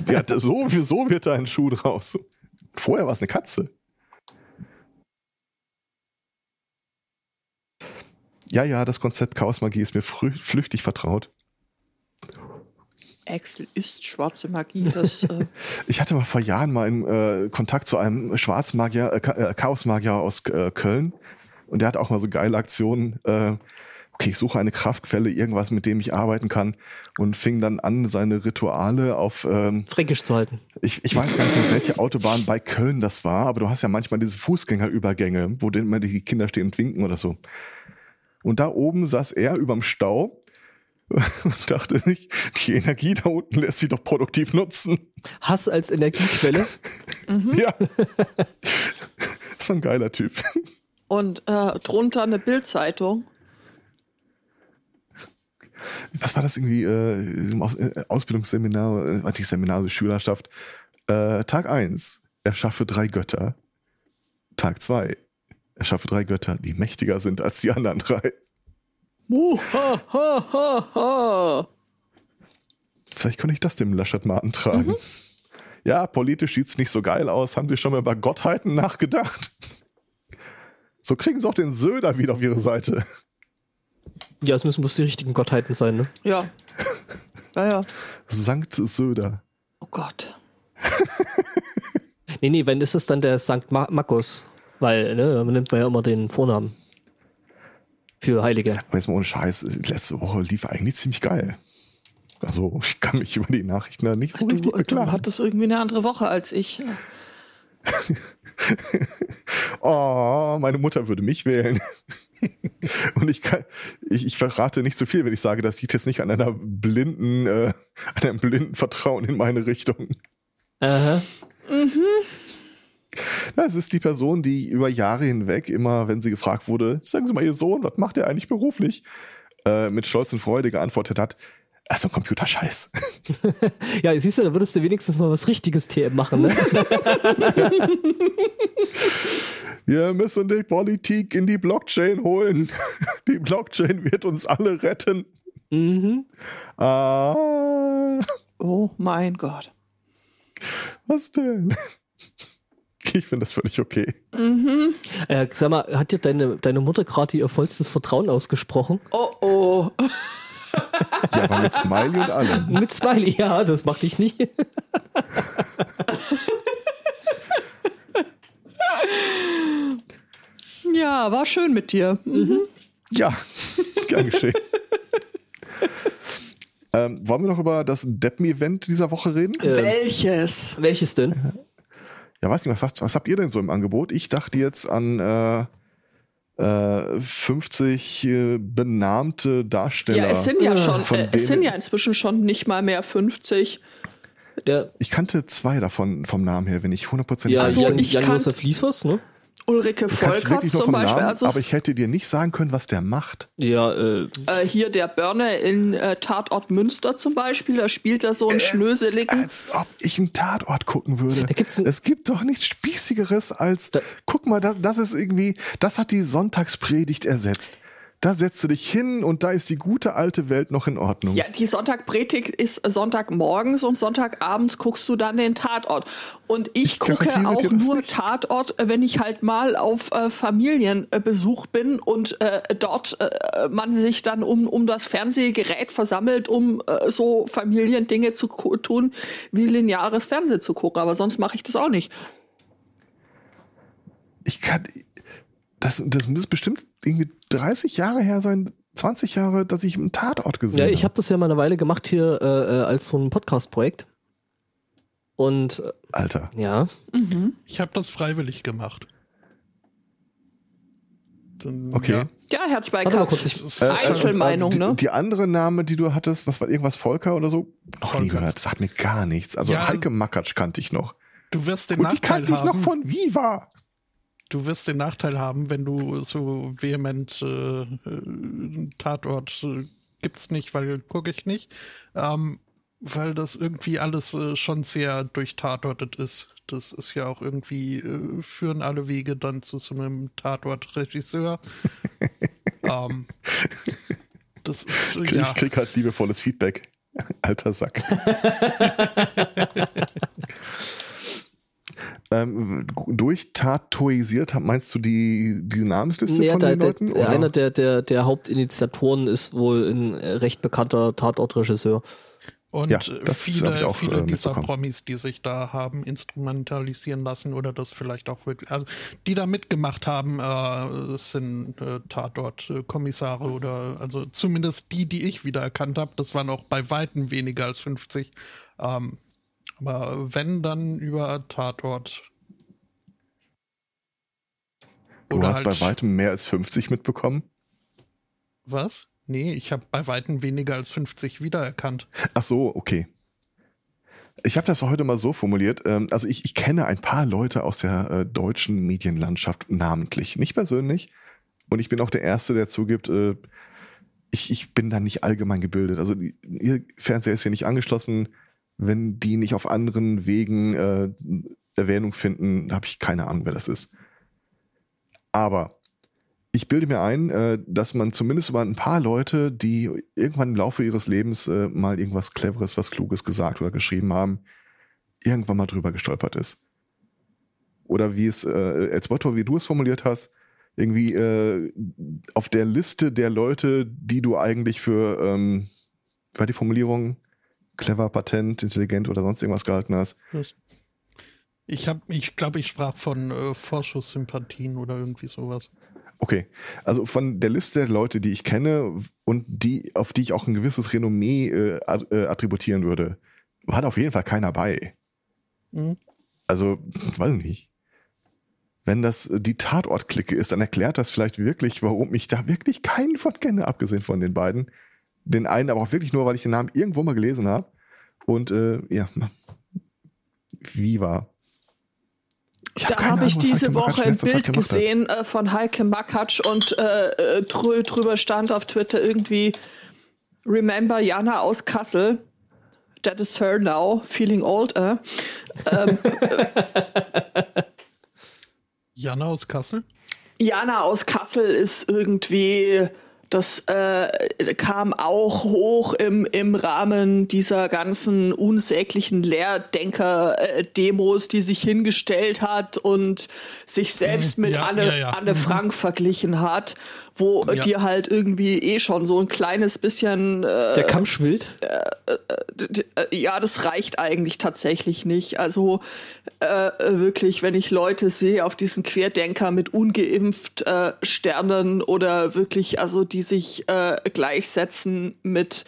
B: ja, so, so wird da ein Schuh draus. Vorher war es eine Katze. Ja, ja, das Konzept Chaosmagie ist mir flüchtig vertraut.
C: Axel ist schwarze Magie. Das, äh,
B: Ich hatte mal vor Jahren mal einen, äh, Kontakt zu einem Schwarzmagier, äh, äh, Chaosmagier aus äh, Köln. Und der hat auch mal so geile Aktionen. Äh, okay, ich suche eine Kraftquelle, irgendwas, mit dem ich arbeiten kann. Und fing dann an, seine Rituale auf, ähm,
A: Fränkisch zu halten.
B: ich, ich weiß gar nicht mehr, welche Autobahn bei Köln das war, aber du hast ja manchmal diese Fußgängerübergänge, wo dann immer die Kinder stehen und winken oder so. Und da oben saß er überm Stau und dachte sich, die Energie da unten lässt sich doch produktiv nutzen.
A: Hass als Energiequelle.
B: Ja. so ein geiler Typ.
C: und äh, drunter eine Bildzeitung.
B: Was war das irgendwie? Äh, im Aus äh, Ausbildungsseminar, äh, nicht Seminar, also Schülerschaft. Äh, Tag eins erschaffe drei Götter. Tag zwei erschaffe drei Götter, die mächtiger sind als die anderen drei.
C: Muhahaha.
B: Vielleicht könnte ich das dem Laschet mal antragen. Ja, politisch sieht's nicht so geil aus. Haben Sie schon mal über Gottheiten nachgedacht? So kriegen Sie auch den Söder wieder auf Ihre Seite.
A: Ja, es müssen bloß die richtigen Gottheiten sein, ne?
C: Ja. Ja, ja.
B: Sankt Söder.
C: Oh Gott.
A: Nee, nee, wenn ist es dann der Sankt Ma Markus. Weil, ne, da nimmt man ja immer den Vornamen. Für Heilige.
B: Aber jetzt mal ohne Scheiß, letzte Woche lief eigentlich ziemlich geil. Also, ich kann mich über die Nachrichten da nicht so
C: Du,
B: richtig
C: du
B: beklagen.
C: hattest irgendwie eine andere Woche als ich.
B: Oh, meine Mutter würde mich wählen. Und ich kann, ich, ich verrate nicht zu viel, wenn ich sage, das liegt jetzt nicht an einer blinden, äh, an einem blinden Vertrauen in meine Richtung.
A: Aha.
B: Das ist die Person, die über Jahre hinweg immer, wenn sie gefragt wurde, sagen Sie mal, Ihr Sohn, was macht er eigentlich beruflich? Äh, mit Stolz und Freude geantwortet hat, ach so ein Computerscheiß.
A: Ja, siehst du, da würdest du wenigstens mal was Richtiges TM machen, ne?
B: Wir müssen die Politik in die Blockchain holen. Die Blockchain wird uns alle retten.
A: mhm.
B: Ah,
C: Oh mein Gott.
B: was denn? Ich finde das völlig okay.
A: Äh, sag mal, hat dir deine, deine Mutter gerade ihr vollstes Vertrauen ausgesprochen?
C: Oh oh.
B: Ja, aber mit Smiley und allem.
A: Mit Smiley, ja, das macht dich nicht.
C: Ja, war schön mit dir. Mhm.
B: Ja, gern geschehen. ähm, wollen wir noch über das Deppen-Event dieser Woche reden?
C: Welches?
A: Welches denn?
B: Ja, weiß nicht, was, hast, was habt ihr denn so im Angebot? Ich dachte jetzt an äh, äh, 50 äh, benahmte Darsteller.
C: Ja, es sind ja schon,
B: von
C: äh, es sind ja inzwischen schon nicht mal mehr 50.
A: Der,
B: Ich kannte zwei davon vom Namen her, wenn ich 100%
A: ja,
C: Also,
A: Jan,
C: ich
A: Jan
C: kann-
A: Josef Liefers, ne?
C: Ulrike
B: nur
C: zum Beispiel.
B: Namen,
C: also
B: aber ich hätte dir nicht sagen können, was der macht.
A: Ja, äh,
C: äh, hier der Börne in äh, Tatort Münster zum Beispiel, da spielt er so einen Schnöseligen.
B: Als ob ich einen Tatort gucken würde.
A: Da
B: es gibt doch nichts Spießigeres als, guck mal, das, das ist irgendwie, das hat die Sonntagspredigt ersetzt. Da setzt du dich hin und da ist die gute alte Welt noch in Ordnung.
C: Ja, die Sonntagpredigt ist Sonntagmorgens und Sonntagabends guckst du dann den Tatort. Und ich,
B: Ich
C: gucke auch nur
B: nicht.
C: Tatort, wenn ich halt mal auf äh, Familienbesuch bin und äh, dort äh, man sich dann um, um das Fernsehgerät versammelt, um äh, so Familiendinge zu tun, wie lineares Fernsehen zu gucken. Aber sonst mache ich das auch nicht.
B: Ich kann, das, das muss bestimmt irgendwie 30 Jahre her sein, 20 Jahre, dass ich einen Tatort gesehen
A: ja
B: habe.
A: ich habe das ja mal eine Weile gemacht hier äh, äh, als so ein Podcast-Projekt. Und äh,
B: Alter.
A: ja,
D: Ich habe das freiwillig gemacht. Dann,
B: Okay.
D: Ja,
C: Ja,
A: Warte mal
C: Katz.
A: kurz,
D: es ist-
B: Äh,
C: Einzelmeinung,
B: die,
C: ne?
B: Die andere Name, die du hattest, was war irgendwas Volker oder so? Noch nie
D: Volkers.
B: gehört. Das sagt mir gar nichts. Also
D: Ja.
B: Heike Makatsch kannte ich noch.
D: du wirst den
B: Und die
D: Nachteil
B: kannte ich noch
D: haben.
B: von Viva.
D: Du wirst den Nachteil haben, wenn du so vehement äh, äh, Tatort äh, gibt's nicht, weil gucke ich nicht, ähm, weil das irgendwie alles äh, schon sehr durchtatortet ist. Das ist ja auch irgendwie äh, führen alle Wege dann zu so einem Tatort-Regisseur. ähm, das ist
B: Krieg,
D: ja
B: Ich krieg halt liebevolles Feedback. Alter Sack. ähm, durchtatoisiert, meinst du die, die Namensliste
A: ja
B: von
A: der,
B: den
A: der,
B: Leuten? oder?
A: einer der, der, der Hauptinitiatoren ist wohl ein recht bekannter Tatortregisseur.
D: Und
B: Ja, das hab ich
D: viele,
B: auch,
D: viele
B: äh,
D: dieser. Promis, die sich da haben instrumentalisieren lassen oder das vielleicht auch wirklich, also die da mitgemacht haben, äh, das sind äh, Tatort-Kommissare oder also zumindest die, die ich wiedererkannt habe, das waren auch bei Weitem weniger als 50. Ähm, aber wenn, dann über Tatort.
B: Du
D: Oder
B: hast
D: halt-
B: bei weitem mehr als 50 mitbekommen.
D: Was? Nee, ich habe bei Weitem weniger als 50 wiedererkannt.
B: Ach so, okay. Ich habe das heute mal so formuliert. ähm, Also ich, ich kenne ein paar Leute aus der äh, deutschen Medienlandschaft namentlich, nicht persönlich. Und ich bin auch der Erste, der zugibt, äh, ich, ich bin da nicht allgemein gebildet. Also ihr Fernseher ist hier nicht angeschlossen. Wenn die nicht auf anderen Wegen äh, Erwähnung finden, habe ich keine Ahnung, wer das ist. Aber ich bilde mir ein, äh, dass man zumindest über ein paar Leute, die irgendwann im Laufe ihres Lebens äh, mal irgendwas Cleveres, was Kluges gesagt oder geschrieben haben, irgendwann mal drüber gestolpert ist. Oder wie es, äh, als Motto, wie du es formuliert hast, irgendwie äh, auf der Liste der Leute, die du eigentlich für, ähm, war die Formulierung, clever, patent, intelligent oder sonst irgendwas gehalten hast.
D: Ich habe, ich glaube, ich sprach von äh, Vorschusssympathien oder irgendwie sowas.
B: Okay, also von der Liste der Leute, die ich kenne und die, auf die ich auch ein gewisses Renommee äh, äh, attributieren würde, war da auf jeden Fall keiner bei.
D: Mhm.
B: Also, weiß nicht. Wenn das äh, die Tatort-Clique ist, dann erklärt das vielleicht wirklich, warum ich da wirklich keinen von kenne, abgesehen von den beiden. Den einen aber auch wirklich nur, weil ich den Namen irgendwo mal gelesen habe. Und äh, ja, Viva. Ich hab
C: Da habe ich diese Woche ein Bild gesehen äh, von Heike Makatsch und äh, äh, drü drüber stand auf Twitter irgendwie Remember Jana aus Kassel. That is her now, feeling old. Äh. Ähm,
D: Jana aus Kassel?
C: Jana aus Kassel ist irgendwie, das äh, kam auch hoch im, im Rahmen dieser ganzen unsäglichen Lehrdenker-Demos, die sich hingestellt hat und sich selbst
D: Mhm,
C: mit
D: ja,
C: Anne,
D: ja, ja.
C: Anne
D: Mhm.
C: Frank verglichen hat, wo äh,
D: Ja.
C: die halt irgendwie eh schon so ein kleines bisschen äh,
A: Der Kamm schwillt.
C: d- äh, ja, das reicht eigentlich tatsächlich nicht. Also äh, wirklich, wenn ich Leute sehe auf diesen Querdenker mit ungeimpft äh, Sternen oder wirklich, also die sich äh, gleichsetzen mit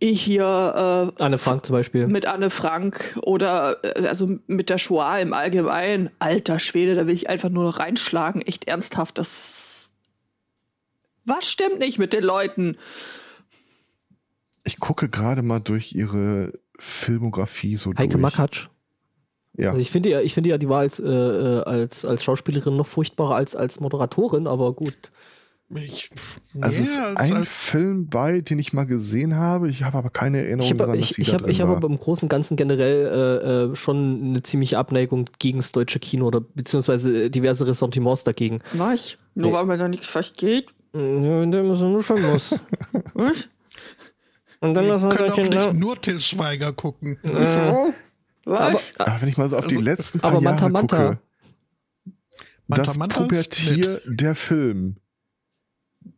C: ich hier
A: Anne Frank zum Beispiel.
C: äh, mit Anne Frank oder äh, also mit der Shoah im Allgemeinen. Alter Schwede, da will ich einfach nur noch reinschlagen. Echt ernsthaft, das was stimmt nicht mit den Leuten?
B: Ich gucke gerade mal durch ihre Filmografie so
A: Heike
B: durch.
A: Makatsch.
B: Ja.
A: Also ich finde ja, ich finde ja, die war als, äh, äh, als, als Schauspielerin noch furchtbarer als als Moderatorin, aber gut.
D: Ich,
B: Also es ist
D: als-
B: ein
D: als-
B: Film bei, den ich mal gesehen habe. Ich habe aber keine Erinnerung
A: Ich habe
B: daran, dass
A: ich,
B: sie
A: ich
B: da
A: hab,
B: drin
A: ich hab
B: war.
A: aber im Großen und Ganzen generell äh, äh, schon eine ziemliche Abneigung gegen das deutsche Kino oder beziehungsweise äh, diverse Ressentiments dagegen.
C: Was? Nur
A: Nee.
C: weil man da nichts versteht?
A: Ja, der muss nur schon muss.
C: Was?
A: Und dann
D: Ihr
A: lassen
D: könnt auch
A: wir
D: nicht nur Till Schweiger gucken.
C: So? Was?
A: Aber,
B: Aber wenn ich mal so auf die
D: Also-
B: letzten paar
A: aber Manta
B: Jahre
A: Manta.
B: gucke,
D: Manta
B: das
D: Manta
B: Pubertier der Film.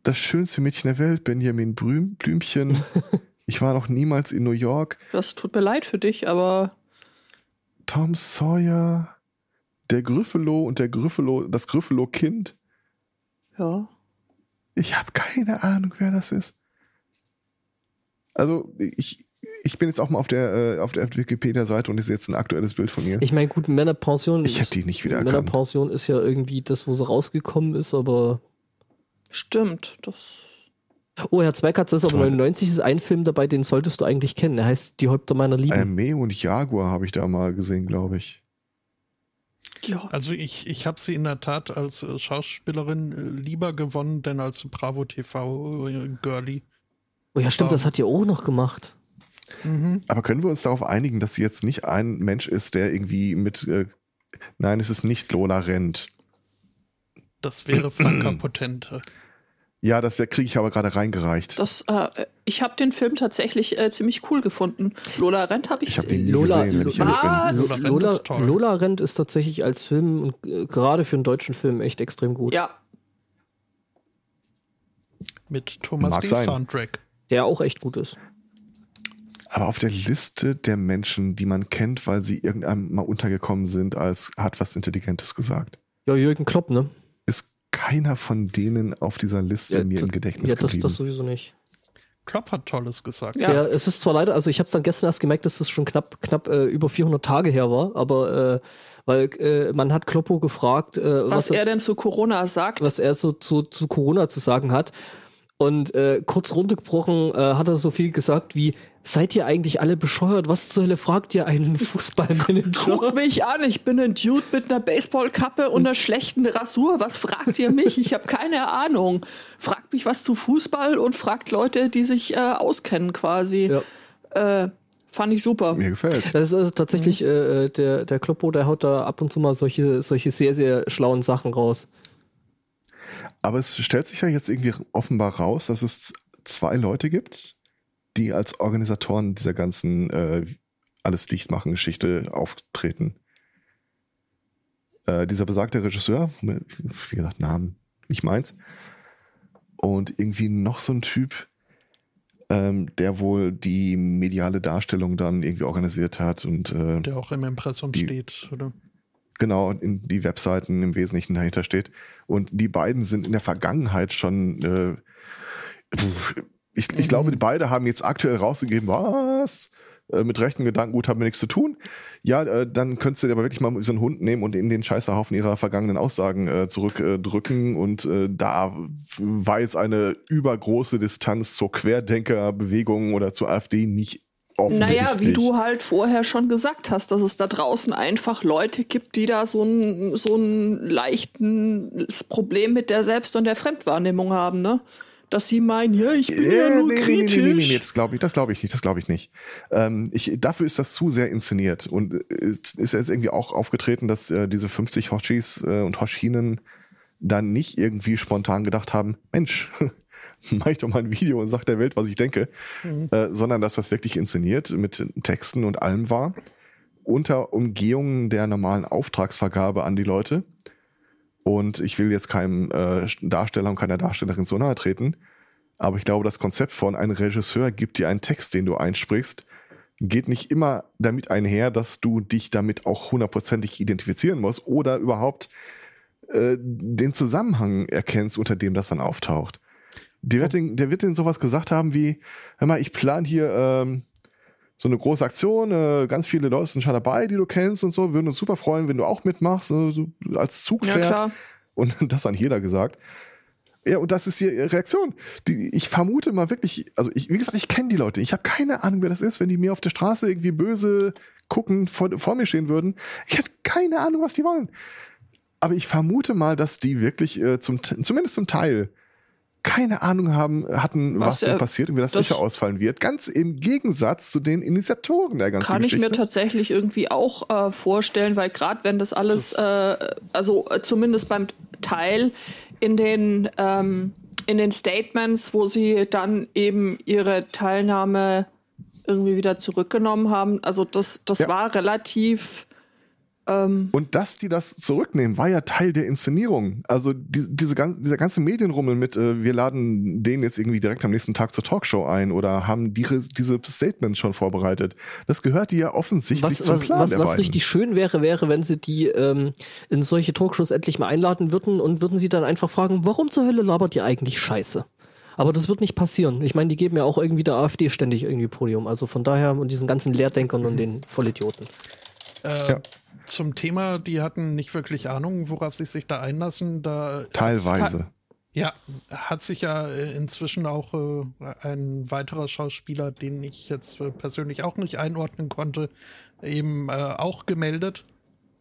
B: Das schönste Mädchen der Welt, Benjamin Blüm, Blümchen. ich war noch niemals in New York.
C: Das tut mir leid für dich, aber
B: Tom Sawyer, der Gryffalo und der Gryffalo, das Gryffalo-Kind.
C: ja.
B: Ich habe keine Ahnung, wer das ist. Also, ich, ich bin jetzt auch mal auf der, äh, auf der Wikipedia-Seite und ich sehe jetzt ein aktuelles Bild von ihr.
A: ich meine, gut, Männerpension.
B: Ich
A: ist-
B: hätte die nicht wieder.
A: Männerpension ist ja irgendwie das, wo sie rausgekommen ist, aber.
C: Stimmt. Das.
A: Oh, Herr Zweikatz, das ist aber
B: Toll.
A: 99 ist ein Film dabei, den solltest du eigentlich kennen. Er heißt Die Häupter meiner Lieben.
B: Armee und Jaguar habe ich da mal gesehen, glaube ich.
C: Ja.
D: Also ich, ich habe sie in der Tat als äh, Schauspielerin äh, lieber gewonnen, denn als Bravo TV äh, Girlie.
A: oh ja, stimmt, das
D: ähm,
A: hat ihr auch noch gemacht.
D: Mhm.
B: Aber können wir uns darauf einigen, dass sie jetzt nicht ein Mensch ist, der irgendwie mit. Äh, nein, es ist nicht Lola Rent.
D: Das wäre Franka Potente.
B: Ja, das kriege ich aber gerade reingereicht.
C: Das, äh, ich habe den Film tatsächlich äh, ziemlich cool gefunden. Lola Rent habe ich,
B: Ich habe den nie
A: Lola-
B: gesehen, wenn ich
A: Lo-
B: ehrlich bin.
C: Was?
D: Lola Rent
A: Lola. Lola Rent ist tatsächlich als Film und äh, gerade für einen deutschen Film echt extrem gut.
C: Ja,
D: Mit Thomas
B: Mag
D: D.
B: sein.
D: Soundtrack.
A: Der auch echt gut ist.
B: Aber auf der Liste der Menschen, die man kennt, weil sie irgendwann mal untergekommen sind, als hat was Intelligentes gesagt,
A: Ja, Jürgen Klopp, ne?
B: Keiner von denen auf dieser Liste
A: Ja,
B: mir im Gedächtnis
A: Ja, das,
B: geblieben.
A: das sowieso nicht.
D: Klopp hat Tolles gesagt.
C: Ja.
A: Ja. es ist zwar leider, also ich habe es dann gestern erst gemerkt, dass das schon knapp, knapp äh, über 400 Tage her war, aber äh, weil äh, man hat Kloppo gefragt, äh,
C: Was er denn zu Corona sagt.
A: was er so zu, zu Corona zu sagen hat. Und äh, kurz runtergebrochen äh, hat er so viel gesagt wie, seid ihr eigentlich alle bescheuert? Was zur Hölle fragt ihr einen
C: Guckt
A: Fußballmanager?
C: mich an, ich bin ein Dude mit einer Baseballkappe und einer schlechten Rasur. Was fragt ihr mich? Ich habe keine Ahnung. Fragt mich was zu Fußball und fragt Leute, die sich äh, auskennen quasi.
A: Ja.
C: Äh, fand ich super.
B: mir gefällt's.
A: Das ist also tatsächlich, äh, der, der Kloppo, der haut da ab und zu mal solche, solche sehr, sehr schlauen Sachen raus.
B: Aber es stellt sich ja jetzt irgendwie offenbar raus, dass es zwei Leute gibt, die als Organisatoren dieser ganzen äh, alles dicht machen Geschichte auftreten. Äh, dieser besagte Regisseur, wie gesagt, Namen nicht meins, und irgendwie noch so ein Typ, ähm, der wohl die mediale Darstellung dann irgendwie organisiert hat und äh,
D: Der auch im Impressum
B: Die-
D: steht, oder?
B: genau in die Webseiten im Wesentlichen dahinter steht. Und die beiden sind in der Vergangenheit schon, äh, ich, ich glaube, die beide haben jetzt aktuell rausgegeben, was? Äh, Mit rechten Gedankengut haben wir nichts zu tun. Ja, äh, dann könntest du dir aber wirklich mal so einen Hund nehmen und in den Scheißerhaufen ihrer vergangenen Aussagen äh, zurückdrücken. und äh, da war jetzt eine übergroße Distanz zur Querdenkerbewegung oder zur AfD nicht offensichtlich.
C: Naja, wie du halt vorher schon gesagt hast, dass es da draußen einfach Leute gibt, die da so ein, so ein leichtes Problem mit der Selbst- und der Fremdwahrnehmung haben, ne? Dass sie meinen, ja, ich bin ja,
B: Äh,
C: nur
B: nee, nee,
C: kritisch.
B: nee, nee, nee, nee, das glaube ich, das glaube ich nicht, das glaube ich nicht. Ähm, ich, dafür ist das zu sehr inszeniert und äh, es ist jetzt irgendwie auch aufgetreten, dass äh, diese 50 Hoshis äh, und Hoshinen dann nicht irgendwie spontan gedacht haben, Mensch, mach ich doch mal ein Video und sag der Welt, was ich denke, äh, sondern dass das wirklich inszeniert mit Texten und allem war, unter Umgehung der normalen Auftragsvergabe an die Leute. Und ich will jetzt keinem äh, Darsteller und keiner Darstellerin so nahe treten, aber ich glaube, das Konzept von ein Regisseur gibt dir einen Text, den du einsprichst, geht nicht immer damit einher, dass du dich damit auch hundertprozentig identifizieren musst oder überhaupt äh, den Zusammenhang erkennst, unter dem das dann auftaucht. Der wird, den, der wird den sowas gesagt haben wie, hör mal, ich plan hier ähm, so eine große Aktion, äh, ganz viele Leute sind schon dabei, die du kennst und so, würden uns super freuen, wenn du auch mitmachst, äh, so als
C: Ja,
B: Zugpferd.
C: klar.
B: Und das an jeder gesagt. Ja, und das ist hier ihre Reaktion. Die, ich vermute mal wirklich, also ich, wie gesagt, ich kenne die Leute. Ich habe keine Ahnung, wer das ist, wenn die mir auf der Straße irgendwie böse gucken vor, vor mir stehen würden. Ich hätte keine Ahnung, was die wollen. Aber ich vermute mal, dass die wirklich äh, zum, zumindest zum Teil keine Ahnung haben, hatten, was,
C: Was, äh,
B: passiert und wie das,
C: das-
B: sicher ausfallen wird. Ganz im Gegensatz zu den Initiatoren der ganzen
C: Kann ich
B: Geschichte.
C: mir tatsächlich irgendwie auch äh, vorstellen, weil gerade wenn das alles, äh, also äh, zumindest beim Teil in den, ähm, in den Statements, wo sie dann eben ihre Teilnahme irgendwie wieder zurückgenommen haben, also das, das
B: Ja.
C: war relativ,
B: Und dass die das zurücknehmen, war ja Teil der Inszenierung. Also die, diese ganze, dieser ganze Medienrummel mit, äh, wir laden den jetzt irgendwie direkt am nächsten Tag zur Talkshow ein oder haben die, diese Statements schon vorbereitet. Das gehört die ja offensichtlich
A: Was,
B: zum
A: was,
B: Plan
A: was,
B: der
A: was
B: beiden.
A: richtig schön wäre, wäre, wenn sie die ähm, in solche Talkshows endlich mal einladen würden und würden sie dann einfach fragen, warum zur Hölle labert ihr eigentlich Scheiße? Aber das wird nicht passieren. Ich meine, die geben ja auch irgendwie der AfD ständig irgendwie Podium. Also von daher und diesen ganzen Lehrdenkern und den Vollidioten.
D: Äh,
B: Ja.
D: Zum Thema, die hatten nicht wirklich Ahnung, worauf sie sich da einlassen. Da
B: Teilweise.
D: Ja, hat sich ja äh, inzwischen auch äh, ein weiterer Schauspieler, den ich jetzt äh, persönlich auch nicht einordnen konnte, eben äh, auch gemeldet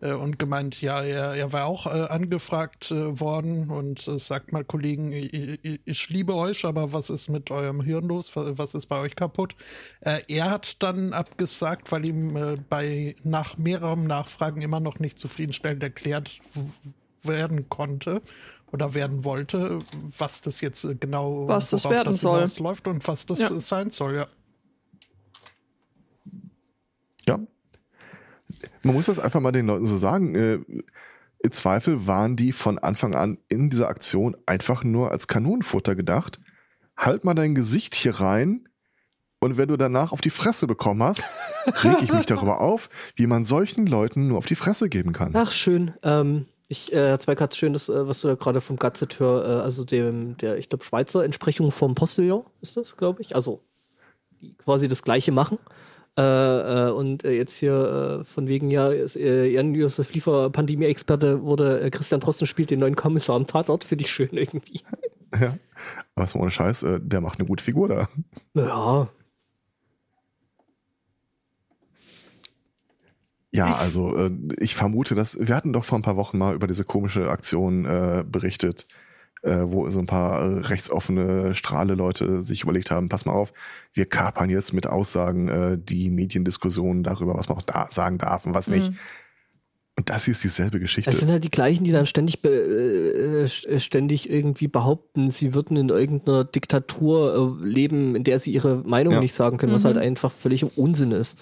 D: und gemeint, ja, er, er war auch äh, angefragt äh, worden und äh, sagt mal, Kollegen, ich, ich, ich liebe euch, aber was ist mit eurem Hirn los? Was, ist bei euch kaputt? Äh, er hat dann abgesagt, weil ihm äh, bei nach mehreren Nachfragen immer noch nicht zufriedenstellend erklärt werden konnte oder werden wollte, was das jetzt äh, genau
C: Was das werden soll.
D: läuft und was das
C: Ja.
D: äh, sein soll, ja.
B: Ja. Man muss das einfach mal den Leuten so sagen. Äh, Im Zweifel waren die von Anfang an in dieser Aktion einfach nur als Kanonenfutter gedacht. Halt mal dein Gesicht hier rein Und wenn du danach auf die Fresse bekommen hast, reg ich mich darüber auf, wie man solchen Leuten nur auf die Fresse geben kann.
A: Ach, schön. Ähm, ich, äh, Herr Zweig hat schön, das, äh, was du da gerade vom Gazet hör, äh, also dem, der, ich glaube, Schweizer Entsprechung vom Postillon ist das, glaube ich. Also, quasi das Gleiche machen. Äh, äh, und äh, jetzt hier äh, von wegen, ja, ist, Jan-Josef Liefer, Pandemie-Experte, wurde Christian Drosten spielt den neuen Kommissar am Tatort, finde ich schön irgendwie.
B: Ja. Aber so ohne Scheiß, der macht eine gute Figur da.
A: Ja,
B: Ja, also ich vermute, dass wir hatten doch vor ein paar Wochen mal über diese komische Aktion berichtet, äh, wo so ein paar äh, rechtsoffene Strahle-Leute sich überlegt haben, pass mal auf, wir kapern jetzt mit Aussagen äh, die Mediendiskussion darüber, was man auch da sagen darf und was nicht. Und das hier ist dieselbe Geschichte.
A: Es sind halt die gleichen, die dann ständig, be äh, äh, ständig irgendwie behaupten, sie würden in irgendeiner Diktatur äh, leben, in der sie ihre Meinung
B: Ja.
A: nicht sagen können, was halt einfach völlig Unsinn ist.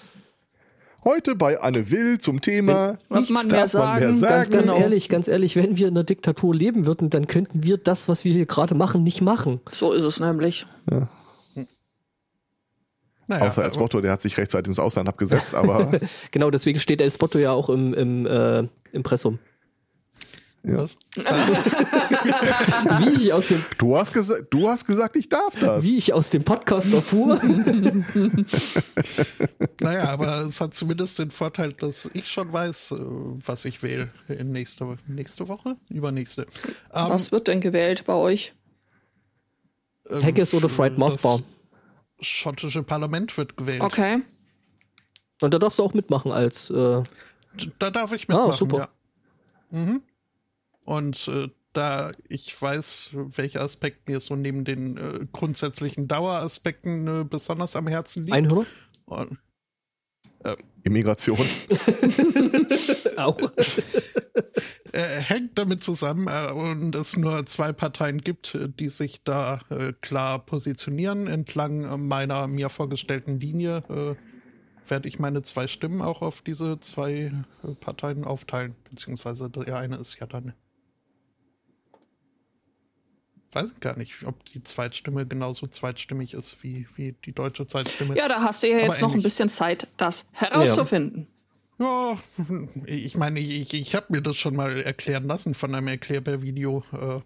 B: Heute bei Anne Will zum Thema
C: Was
B: nichts
C: man mehr
B: darf man mehr
C: sagen,
B: sagen.
A: Ganz, ganz
C: Genau.
A: ehrlich, ganz ehrlich, wenn wir in einer Diktatur leben würden, dann könnten wir das, was wir hier gerade machen, nicht machen.
C: So ist es nämlich.
D: Naja,
B: Außer als Motto, der hat sich rechtzeitig ins Ausland abgesetzt, aber
A: Genau, deswegen steht El Spotto ja auch im, im äh, Impressum.
D: Was?
A: Wie ich aus dem,
B: du hast, du hast gesagt, ich darf das.
A: wie ich aus dem Podcast erfuhr.
D: Naja, aber es hat zumindest den Vorteil, dass ich schon weiß, äh, was ich wähle in nächste, nächste Woche, übernächste. Ähm,
C: Was wird denn gewählt bei euch?
D: ähm,
A: Haggis oder Fried Mars Bar.
D: Das schottische Parlament wird gewählt.
C: Okay.
A: Und da darfst du auch mitmachen als, äh,
D: Da darf ich mitmachen,
A: Ah, super.
D: ja. Mhm. Und äh, da ich weiß, welcher Aspekt mir so neben den äh, grundsätzlichen Daueraspekten äh, besonders am Herzen liegt.
A: Einhörner.
D: Und,
B: Immigration.
A: Au.
D: äh, hängt damit zusammen äh, und es nur zwei Parteien gibt, äh, die sich da äh, klar positionieren entlang äh, meiner mir vorgestellten Linie. Äh, werde ich meine zwei Stimmen auch auf diese zwei äh, Parteien aufteilen, beziehungsweise der eine ist ja dann weiß ich gar nicht, ob die Zweitstimme genauso zweitstimmig ist wie, wie die deutsche Zweitstimme.
C: Ja, da hast du ja
D: Aber
C: jetzt noch ein bisschen Zeit, das herauszufinden.
D: Ja, ich meine, ich, ich habe mir das schon mal erklären lassen von einem Erklärbär-Video. Äh,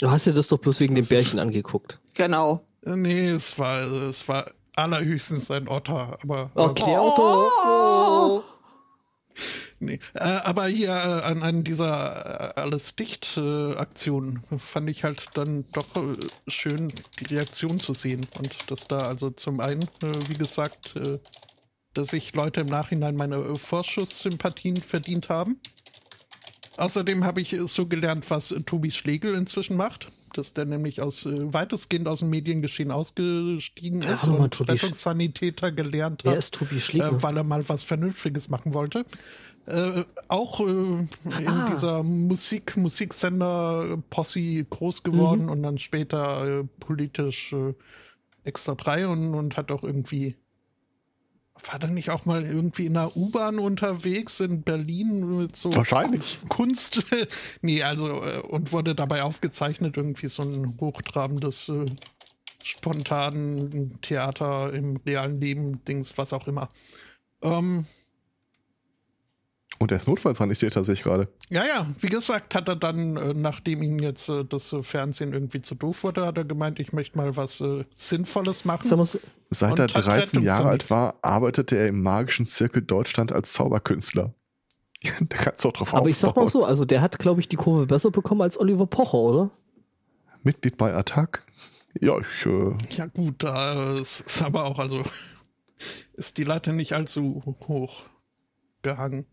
A: Du hast dir das doch bloß wegen dem Bärchen angeguckt.
C: Genau.
D: nee, es war, es war allerhöchstens ein Otter, aber äh,
A: Okay, Otto. Oh.
D: Nee. Äh, aber hier äh, an, an dieser äh, alles dicht äh, Aktion fand ich halt dann doch äh, schön die Reaktion zu sehen und dass da also zum einen, äh, wie gesagt, äh, dass sich Leute im Nachhinein meine äh, Vorschusssympathien verdient haben. Außerdem habe ich äh, so gelernt, was äh, Tobi Schlegel inzwischen macht. Dass der nämlich aus äh, weitestgehend aus dem Mediengeschehen ausgestiegen
A: Ja,
D: ist
A: mal,
D: und Rettungssanitäter gelernt
A: Wer
D: hat,
A: ist Tobi
D: äh,
A: Schlegel?
D: weil er mal was Vernünftiges machen wollte. Äh, auch äh, in
A: Ah.
D: dieser Musik, Musiksender Posse groß geworden
A: Mhm.
D: und dann später äh, politisch äh, extra drei und, und hat auch irgendwie war dann nicht auch mal irgendwie in einer U-Bahn unterwegs in Berlin mit so
B: Wahrscheinlich.
D: Kunst? nee, also äh, und wurde dabei aufgezeichnet, irgendwie so ein hochtrabendes, äh, spontanen Theater im realen Leben, Dings, was auch immer. Ähm,
B: Und er ist Notfallsanitäter, sehe ich gerade.
D: ja, ja, wie gesagt, hat er dann, äh, nachdem ihm jetzt äh, das äh, Fernsehen irgendwie zu doof wurde, hat er gemeint, ich möchte mal was Sinnvolles machen.
B: Seit er
D: hat
B: 13 Jahre alt war, arbeitete er im magischen Zirkel Deutschland als Zauberkünstler. da kannst du auch drauf
A: aber ich sag mal
B: aufbauen.
A: so, also der hat, glaube ich, die Kurve besser bekommen als Oliver Pocher, oder?
B: Mitglied bei Attac. Ja, ich, äh,
D: Ja gut, da ist, ist aber auch, also ist die Latte nicht allzu hoch gehangen.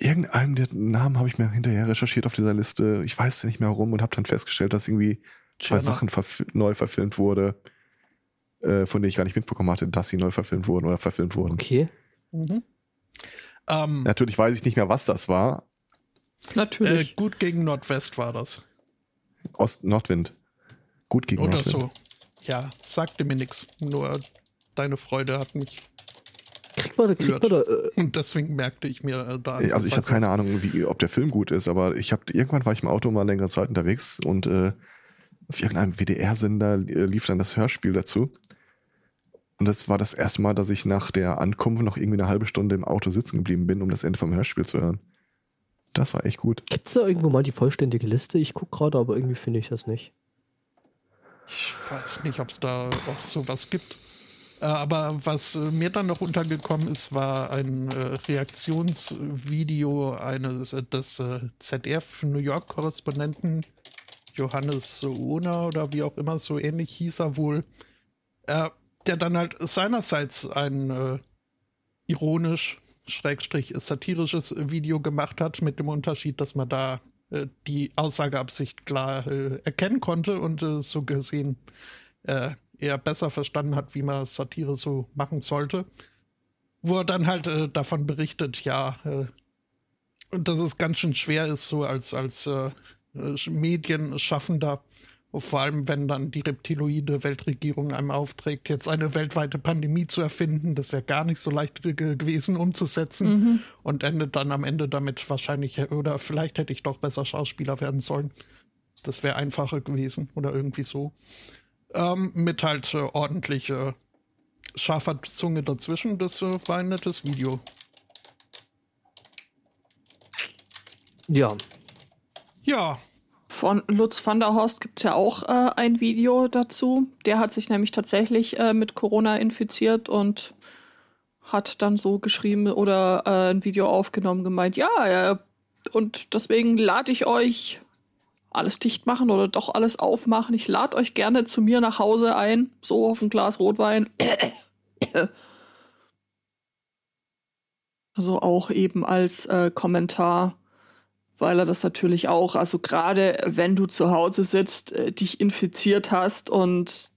B: Irgendeinem der Namen habe ich mir hinterher recherchiert auf dieser Liste. Ich weiß nicht mehr warum und habe dann festgestellt, dass irgendwie zwei Sachen verf neu verfilmt wurde, äh, von denen ich gar nicht mitbekommen hatte, dass sie neu verfilmt wurden oder verfilmt wurden.
A: Okay.
D: Mhm. Ähm,
B: Natürlich weiß ich nicht mehr, was das war.
D: äh,
C: Natürlich.
D: gut gegen Nordwest war das.
B: Ost Nordwind. Gut gegen
D: Oder
B: Nordwind.
D: so. Ja, sagte mir nichts. Nur deine Freude hat mich.
A: Kriegt man kriegt man da, äh,
D: Und deswegen merkte ich mir äh, da.
B: Also ich habe keine Ahnung, wie, ob der Film gut ist, aber ich habe irgendwann war ich im Auto mal längere Zeit unterwegs und äh, auf irgendeinem WDR-Sender lief dann das Hörspiel dazu. Und das war das erste Mal, dass ich nach der Ankunft noch irgendwie eine halbe Stunde im Auto sitzen geblieben bin, um das Ende vom Hörspiel zu hören. Das war echt gut.
A: Gibt es da irgendwo mal die vollständige Liste? Ich gucke gerade, aber irgendwie finde ich das nicht.
D: Ich weiß nicht, ob es da auch sowas gibt. Äh, aber was äh, mir dann noch untergekommen ist, war ein äh, Reaktionsvideo eines des ZDF New York Korrespondenten Johannes Ohner oder wie auch immer so ähnlich hieß er wohl, der dann halt seinerseits ein ironisch schrägstrich satirisches Video gemacht hat mit dem Unterschied, dass man da die Aussageabsicht klar erkennen konnte und so gesehen er besser verstanden hat, wie man Satire so machen sollte. Wo er dann halt äh, davon berichtet, ja, äh, dass es ganz schön schwer ist, so als, als äh, Medienschaffender, vor allem wenn dann die reptiloide Weltregierung einem aufträgt, jetzt eine weltweite Pandemie zu erfinden, das wäre gar nicht so leicht gewesen umzusetzen mhm. und endet dann am Ende damit wahrscheinlich, oder vielleicht hätte ich doch besser Schauspieler werden sollen. Das wäre einfacher gewesen oder irgendwie so. Ähm, mit halt äh, ordentlich äh, scharfer Zunge dazwischen. Das äh, war ein nettes Video.
A: Ja.
C: Ja. Von Lutz van der Horst gibt es ja auch äh, ein Video dazu. Der hat sich nämlich tatsächlich äh, mit Corona infiziert und hat dann so geschrieben oder äh, ein Video aufgenommen, gemeint, ja, und deswegen lade ich euch alles dicht machen oder doch alles aufmachen. Ich lade euch gerne zu mir nach Hause ein, so auf ein Glas Rotwein. Also auch eben als äh, Kommentar, weil er das natürlich auch, also gerade wenn du zu Hause sitzt, äh, dich infiziert hast und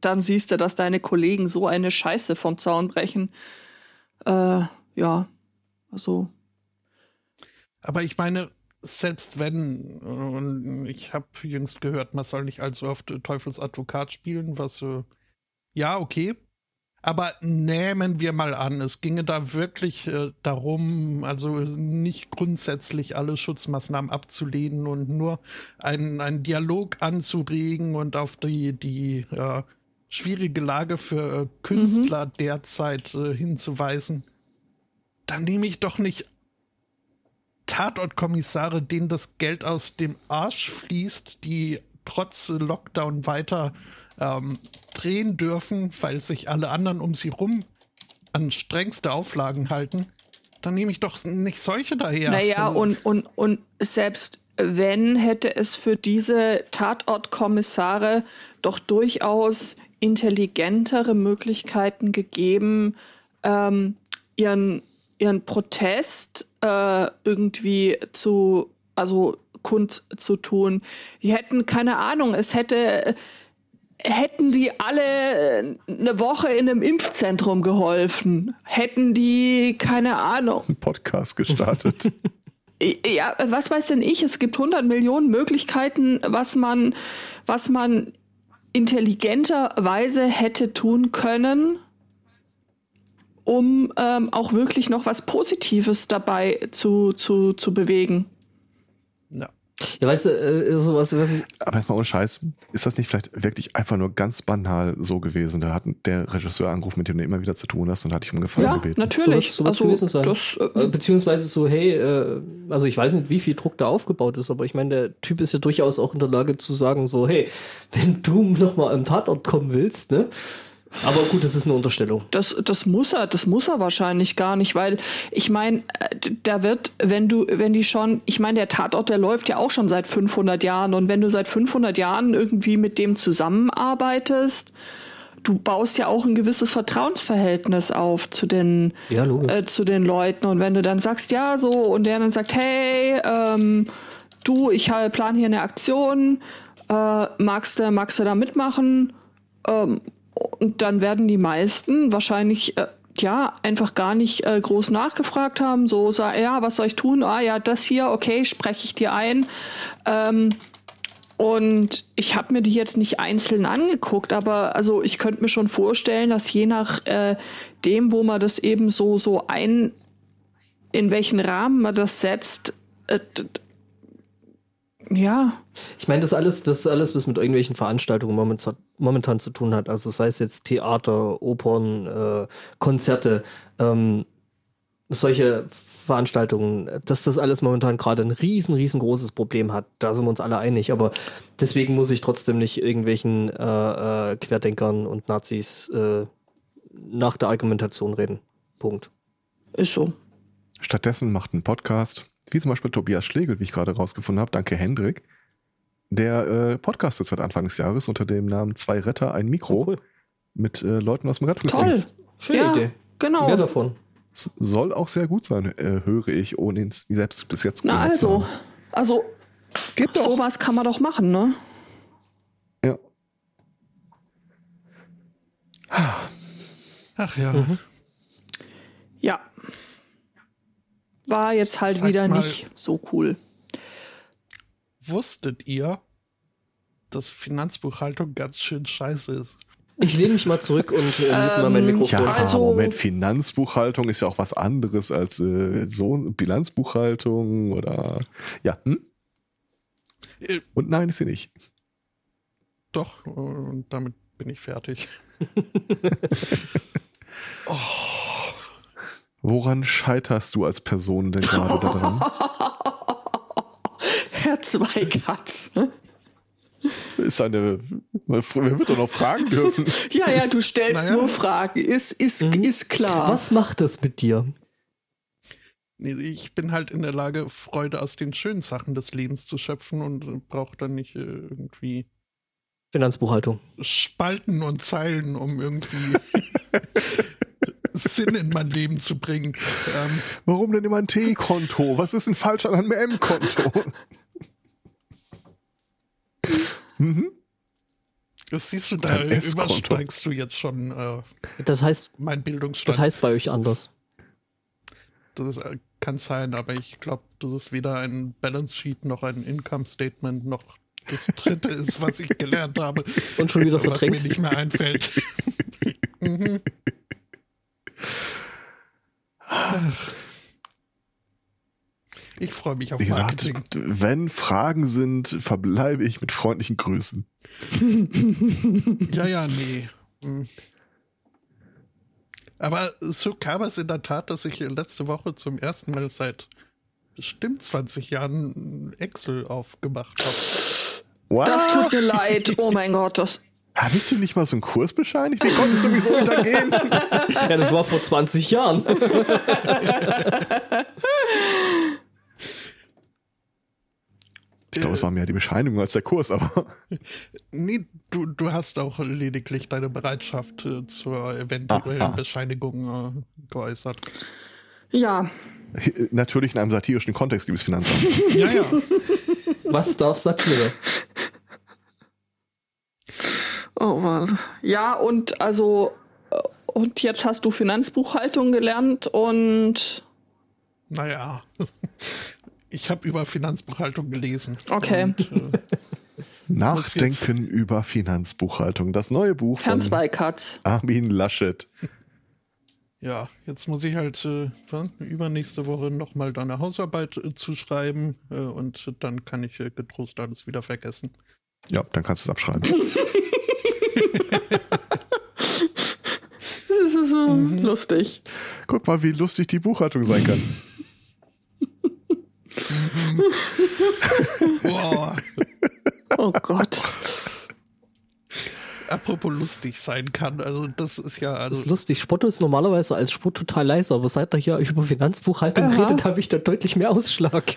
C: dann siehst du, dass deine Kollegen so eine Scheiße vom Zaun brechen. Äh, ja, also.
D: Aber ich meine, selbst wenn, und ich habe jüngst gehört, man soll nicht allzu oft Teufels Advokat spielen, was äh, ja, okay. Aber nehmen wir mal an, es ginge da wirklich äh, darum, also nicht grundsätzlich alle Schutzmaßnahmen abzulehnen und nur einen, einen Dialog anzuregen und auf die, die äh, schwierige Lage für äh, Künstler mhm. derzeit äh, hinzuweisen. Dann nehme ich doch nicht Tatortkommissare, denen das Geld aus dem Arsch fließt, die trotz Lockdown weiter ähm, drehen dürfen, weil sich alle anderen um sie rum an strengste Auflagen halten, dann nehme ich doch nicht solche daher.
C: Naja, also, und, und, und selbst wenn, hätte es für diese Tatortkommissare doch durchaus intelligentere Möglichkeiten gegeben, ähm, ihren, ihren Protest äh, irgendwie zu, also kund zu tun. Die hätten, keine Ahnung, es hätte, hätten die alle eine Woche in einem Impfzentrum geholfen. Hätten die, keine Ahnung.
B: Ein Podcast gestartet.
C: ja, was weiß denn ich? Es gibt 100 Millionen Möglichkeiten, was man, was man intelligenterweise hätte tun können um ähm, auch wirklich noch was Positives dabei zu, zu, zu bewegen.
A: Ja. Ja, weißt du, äh, sowas, was ich.
B: Aber jetzt mal ohne Scheiß, ist das nicht vielleicht wirklich einfach nur ganz banal so gewesen? Da hat der Regisseur angerufen, mit dem du immer wieder zu tun hast und hat dich um Gefallen
C: ja,
B: gebeten.
C: natürlich.
A: So, so also, sein. Das, äh, Beziehungsweise so, hey, äh, also ich weiß nicht, wie viel Druck da aufgebaut ist, aber ich meine, der Typ ist ja durchaus auch in der Lage zu sagen, so, hey, wenn du nochmal am Tatort kommen willst, ne? Aber gut, das ist eine Unterstellung.
C: Das, das muss er, das muss er wahrscheinlich gar nicht, weil ich meine, äh, da wird, wenn du, wenn die schon, ich meine, der Tatort, der läuft ja auch schon seit 500 Jahren und wenn du seit 500 Jahren irgendwie mit dem zusammenarbeitest, du baust ja auch ein gewisses Vertrauensverhältnis auf zu den, ja, äh, zu den Leuten und wenn du dann sagst, ja, so und der dann sagt, hey, ähm, du, ich plan hier eine Aktion, äh, magst du, magst du da mitmachen? Ähm, und dann werden die meisten wahrscheinlich äh, ja einfach gar nicht äh, groß nachgefragt haben. So, sag, ja, was soll ich tun? Ah ja, das hier, okay, spreche ich dir ein. Ähm, und ich habe mir die jetzt nicht einzeln angeguckt, aber also ich könnte mir schon vorstellen, dass je nach äh, dem, wo man das eben so so ein, in welchen Rahmen man das setzt, äh, Ja,
A: Ich meine, das alles, das alles, was mit irgendwelchen Veranstaltungen momentan, momentan zu tun hat. Also sei es jetzt Theater, Opern, äh, Konzerte, ähm, solche Veranstaltungen, dass das alles momentan gerade ein riesen, riesengroßes Problem hat. Da sind wir uns alle einig. Aber deswegen muss ich trotzdem nicht irgendwelchen äh, äh, Querdenkern und Nazis äh, nach der Argumentation reden. Punkt.
C: ist so.
B: Stattdessen macht ein Podcast, wie zum Beispiel Tobias Schlegel, wie ich gerade rausgefunden habe, danke Hendrik, der äh, podcastet seit Anfang des Jahres unter dem Namen Zwei Retter, ein Mikro
A: Cool.
B: mit äh, Leuten aus dem
C: Toll.
B: Rettungsdienst.
A: Schöne
C: ja,
A: Idee.
C: Genau.
A: Mehr davon.
B: S- Soll auch sehr gut sein, äh, höre ich, ohne ihn selbst bis jetzt
C: Na also,
B: haben.
C: also
B: Geht doch.
C: sowas kann man doch machen, ne?
B: Ja.
D: Ach ja.
C: Ja. War jetzt halt
D: Sag
C: wieder
D: mal-
C: nicht so cool.
D: Wusstet ihr, dass Finanzbuchhaltung ganz schön scheiße ist?
A: Ich lehne mich mal zurück und äh, mute mal mein
C: Ähm,
A: Mikrofon.
B: Ja,
C: Also-
B: Moment, Finanzbuchhaltung ist ja auch was anderes als äh, so Bilanzbuchhaltung oder ja. Hm?
D: Äh,
B: Und nein, ist sie nicht.
D: doch, und damit bin ich fertig.
B: Woran scheiterst du als Person denn gerade daran?
C: Herr Zweikatz.
B: Ist eine. Man wird doch noch fragen dürfen.
C: ja, ja, du stellst
D: Naja.
C: nur Fragen. Ist, ist,
A: Mhm.
C: ist klar.
A: Was macht das mit dir?
D: Ich bin halt in der Lage, Freude aus den schönen Sachen des Lebens zu schöpfen und brauche dann nicht äh, irgendwie
A: Finanzbuchhaltung.
D: Spalten und Zeilen, um irgendwie Sinn in mein Leben zu bringen. Ähm,
B: Warum denn immer ein T-Konto? Was ist denn falsch an einem M-Konto?
D: das siehst du, da übersteigst du jetzt schon äh,
A: Das heißt,
D: mein Bildungsstand.
A: das heißt bei euch anders.
D: Das ist, äh, kann sein, aber ich glaube, das ist weder ein Balance Sheet noch ein Income Statement noch das dritte ist, was ich gelernt habe.
A: Und schon wieder
D: was mir
A: verdrängt.
D: nicht mehr einfällt. mhm. Ich freue mich auf
B: Wie gesagt,
D: Marketing.
B: wenn Fragen sind, verbleibe ich mit freundlichen Grüßen.
D: Ja, ja, nee. Hm. Aber so kam es in der Tat, dass ich letzte Woche zum ersten Mal seit bestimmt 20 Jahren Excel aufgemacht habe.
B: Wow.
C: Das tut mir leid. Oh mein Gott, das.
B: Habe ich dir nicht mal so einen Kurs bescheinigt? Wie konnte es sowieso untergehen?
A: Ja, das war vor 20 Jahren.
B: Ich glaube, es war mehr die Bescheinigung als der Kurs, aber
D: Nee, du, du hast auch lediglich deine Bereitschaft äh, zur eventuellen
B: Ah, ah.
D: Bescheinigung äh, geäußert.
C: Ja,
B: natürlich in einem satirischen Kontext, liebes Finanzamt.
D: Ja, ja.
A: Was darf Satire?
C: Oh Mann. Ja, und also. äh, Und jetzt hast du Finanzbuchhaltung gelernt und.
D: Naja. Ich habe über Finanzbuchhaltung gelesen.
C: Okay.
D: Und, äh,
B: Nachdenken über Finanzbuchhaltung. Das neue Buch
C: Herrn
B: von
C: Zweikatz.
B: Armin Laschet.
D: ja, jetzt muss ich halt äh, was, übernächste Woche nochmal deine Hausarbeit äh, zuschreiben äh, und dann kann ich äh, getrost alles wieder vergessen.
B: Ja, dann kannst du es abschreiben.
C: Das ist so lustig.
B: Guck mal, wie lustig die Buchhaltung sein kann.
D: Boah.
C: Oh Gott.
D: Apropos lustig sein kann, also das ist ja
A: Das
D: also
A: ist lustig. Spotto ist normalerweise als Spott total leise, aber seit er hier über Finanzbuchhaltung
C: Aha.
A: redet, habe ich da deutlich mehr Ausschlag.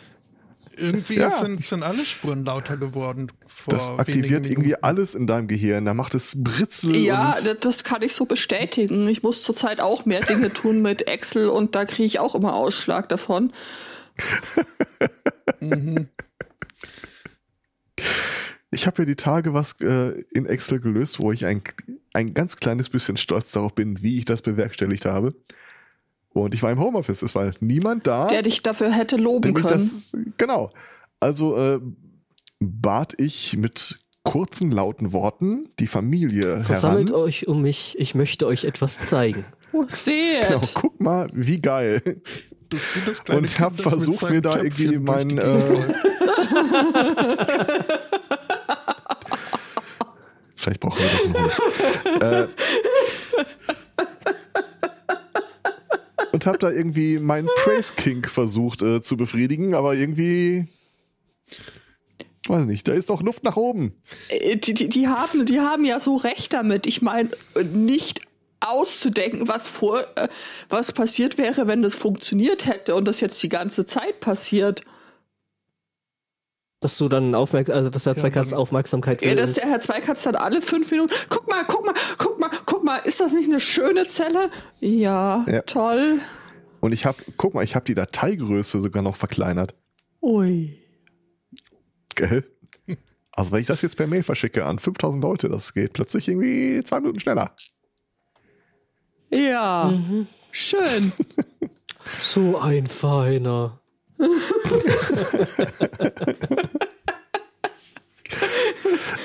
D: Irgendwie
B: Ja.
D: sind, sind alle Spuren lauter geworden. Vor
B: Das
D: wenigen
B: aktiviert irgendwie alles in deinem Gehirn. Da macht es Britzel
C: Ja,
B: und
C: das, das kann ich so bestätigen. Ich muss zurzeit auch mehr Dinge tun mit Excel und da kriege ich auch immer Ausschlag davon.
B: ich habe ja die Tage was äh, in Excel gelöst, wo ich ein, ein ganz kleines bisschen stolz darauf bin, wie ich das bewerkstelligt habe. Und ich war im Homeoffice. Es war niemand da.
C: Der dich dafür hätte loben können.
B: das, genau. Also äh, bat ich mit kurzen, lauten Worten die Familie
A: Versammelt
B: heran.
A: euch um mich, ich möchte euch etwas zeigen.
C: seht.
B: Genau, guck mal, wie geil.
D: Das das
B: Und ich habe
D: Kind, das mit
B: versucht, mir da
D: Töpfchen
B: irgendwie mein, äh. Vielleicht brauchen wir doch einen Hund. äh, und habe da irgendwie meinen Praise Kink versucht äh, zu befriedigen, aber irgendwie weiß nicht, da ist doch Luft nach oben.
C: Äh, Die, die, die, haben, die haben ja so recht damit. Ich meine, nicht auszudenken, was vor, äh, was passiert wäre, wenn das funktioniert hätte und das jetzt die ganze Zeit passiert.
A: Dass du dann aufmerksam, also dass der Zweikatz
D: dann-
A: Aufmerksamkeit will.
C: Ja, dass der Herr Zweikatz dann alle fünf Minuten, guck mal, guck mal, guck mal, ist das nicht eine schöne Zelle? Ja,
B: Ja.
C: toll.
B: Und ich habe, guck mal, ich habe die Dateigröße sogar noch verkleinert.
C: Ui.
B: Gell? Also wenn ich das jetzt per Mail verschicke an 5000 Leute, das geht plötzlich irgendwie zwei Minuten schneller.
C: Ja, schön.
A: so ein feiner.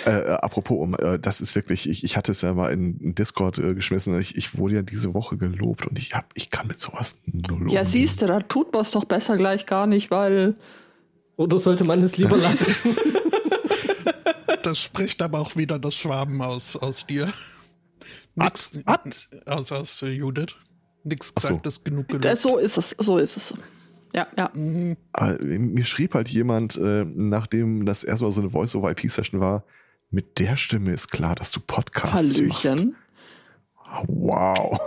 B: Äh, äh, apropos, um, äh, das ist wirklich, ich, ich hatte es ja mal in, Discord äh, geschmissen. Ich, ich wurde ja diese Woche gelobt und ich hab, ich kann mit sowas null
C: Ja,
B: umgehen.
C: siehst du, da tut man es doch besser gleich gar nicht, weil
A: Oder sollte man es lieber lassen?
D: Das spricht aber auch wieder das Schwaben aus, aus dir. Nix,
B: Was?
D: Aus, aus äh, Judith. Nix
B: Ach so.
D: gesagt, ist genug gelobt.
C: äh, so ist es, so ist es. Ja, ja.
B: Aber mir schrieb halt jemand, äh, nachdem das erstmal so eine Voice-over-IP-Session war, mit der Stimme ist klar, dass du Podcasts machst.
C: Hallöchen.
B: Wow.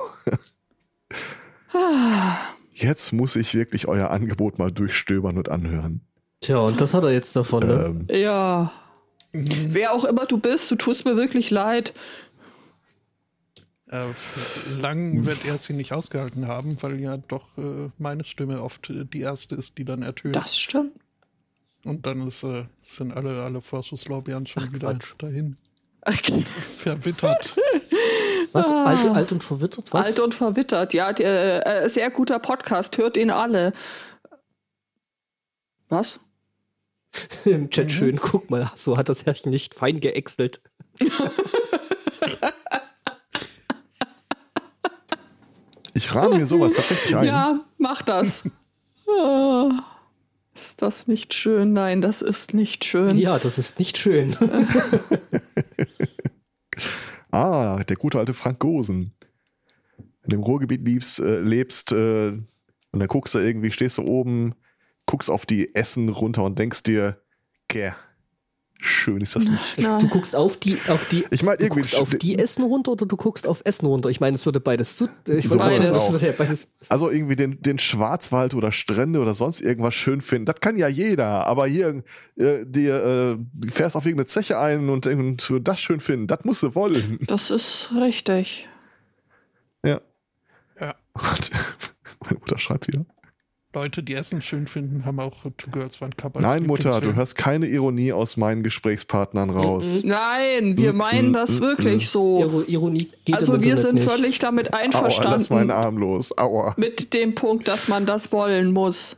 B: Jetzt muss ich wirklich euer Angebot mal durchstöbern und anhören.
A: Tja, und das hat er jetzt davon, ne?
B: Ähm,
C: Ja. Wer auch immer du bist, du tust mir wirklich leid.
D: Äh, lang wird er sie nicht ausgehalten haben, weil ja doch äh, meine Stimme oft äh, die erste ist, die dann ertönt.
C: Das stimmt.
D: Und dann ist, äh, sind alle, alle Vorschusslorbeeren schon wieder
A: Quatsch.
D: dahin.
C: Okay.
D: Verwittert.
A: Was? Alt, alt und verwittert? Was?
C: Alt und verwittert, ja. Der, äh, sehr guter Podcast, hört ihn alle. Was?
A: Im Chat schön, guck mal, so hat das Herrchen nicht fein geäxtelt.
B: ich rahme mir sowas tatsächlich ein.
C: Ja, mach das. Ist das nicht schön? Nein, das ist nicht schön.
A: Ja, das ist nicht schön.
B: Ah, der gute alte Frank Gosen. Wenn du im Ruhrgebiet liebst, äh, lebst äh, und dann guckst du irgendwie, stehst du oben, guckst auf die Essen runter und denkst dir, gäh, schön ist das nicht.
C: Nein.
A: Du guckst auf die, auf die,
B: Ich meine,
A: du guckst auf die Essen runter oder du guckst auf Essen runter. Ich meine, es würde beides zu, ich
B: So
A: meine, das
B: auch.
A: würde ja beides.
B: Also irgendwie den, den Schwarzwald oder Strände oder sonst irgendwas schön finden, das kann ja jeder. Aber hier, äh, dir, äh, du fährst auf irgendeine Zeche ein und, und das schön finden, das musst du wollen.
C: Das ist richtig.
B: Ja.
D: Ja.
B: Gott, meine Mutter schreibt wieder.
D: Leute, die Essen schön finden, haben auch Two Girls One Cup. als
B: Nein, Mutter, du hörst keine Ironie aus meinen Gesprächspartnern raus.
C: Nein, wir meinen das wirklich so.
A: Iro- Ironie geht
C: Also wir sind
A: nicht.
C: völlig damit
B: Aua, lass meinen
C: einverstanden
B: Arm los. Aua.
C: mit dem Punkt, dass man das wollen muss.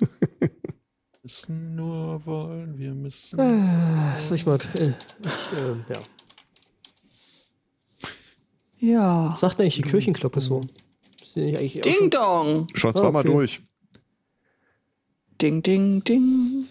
D: müssen nur wollen, wir müssen.
A: Sag ich mal, äh, ich, äh, ja.
C: Ja.
A: Sagt eigentlich die Kirchenglocke so? Ist die nicht eigentlich auch
C: Ding
A: schon-
C: dong.
B: Schon zweimal
A: okay.
B: durch.
C: Ding, ding, ding.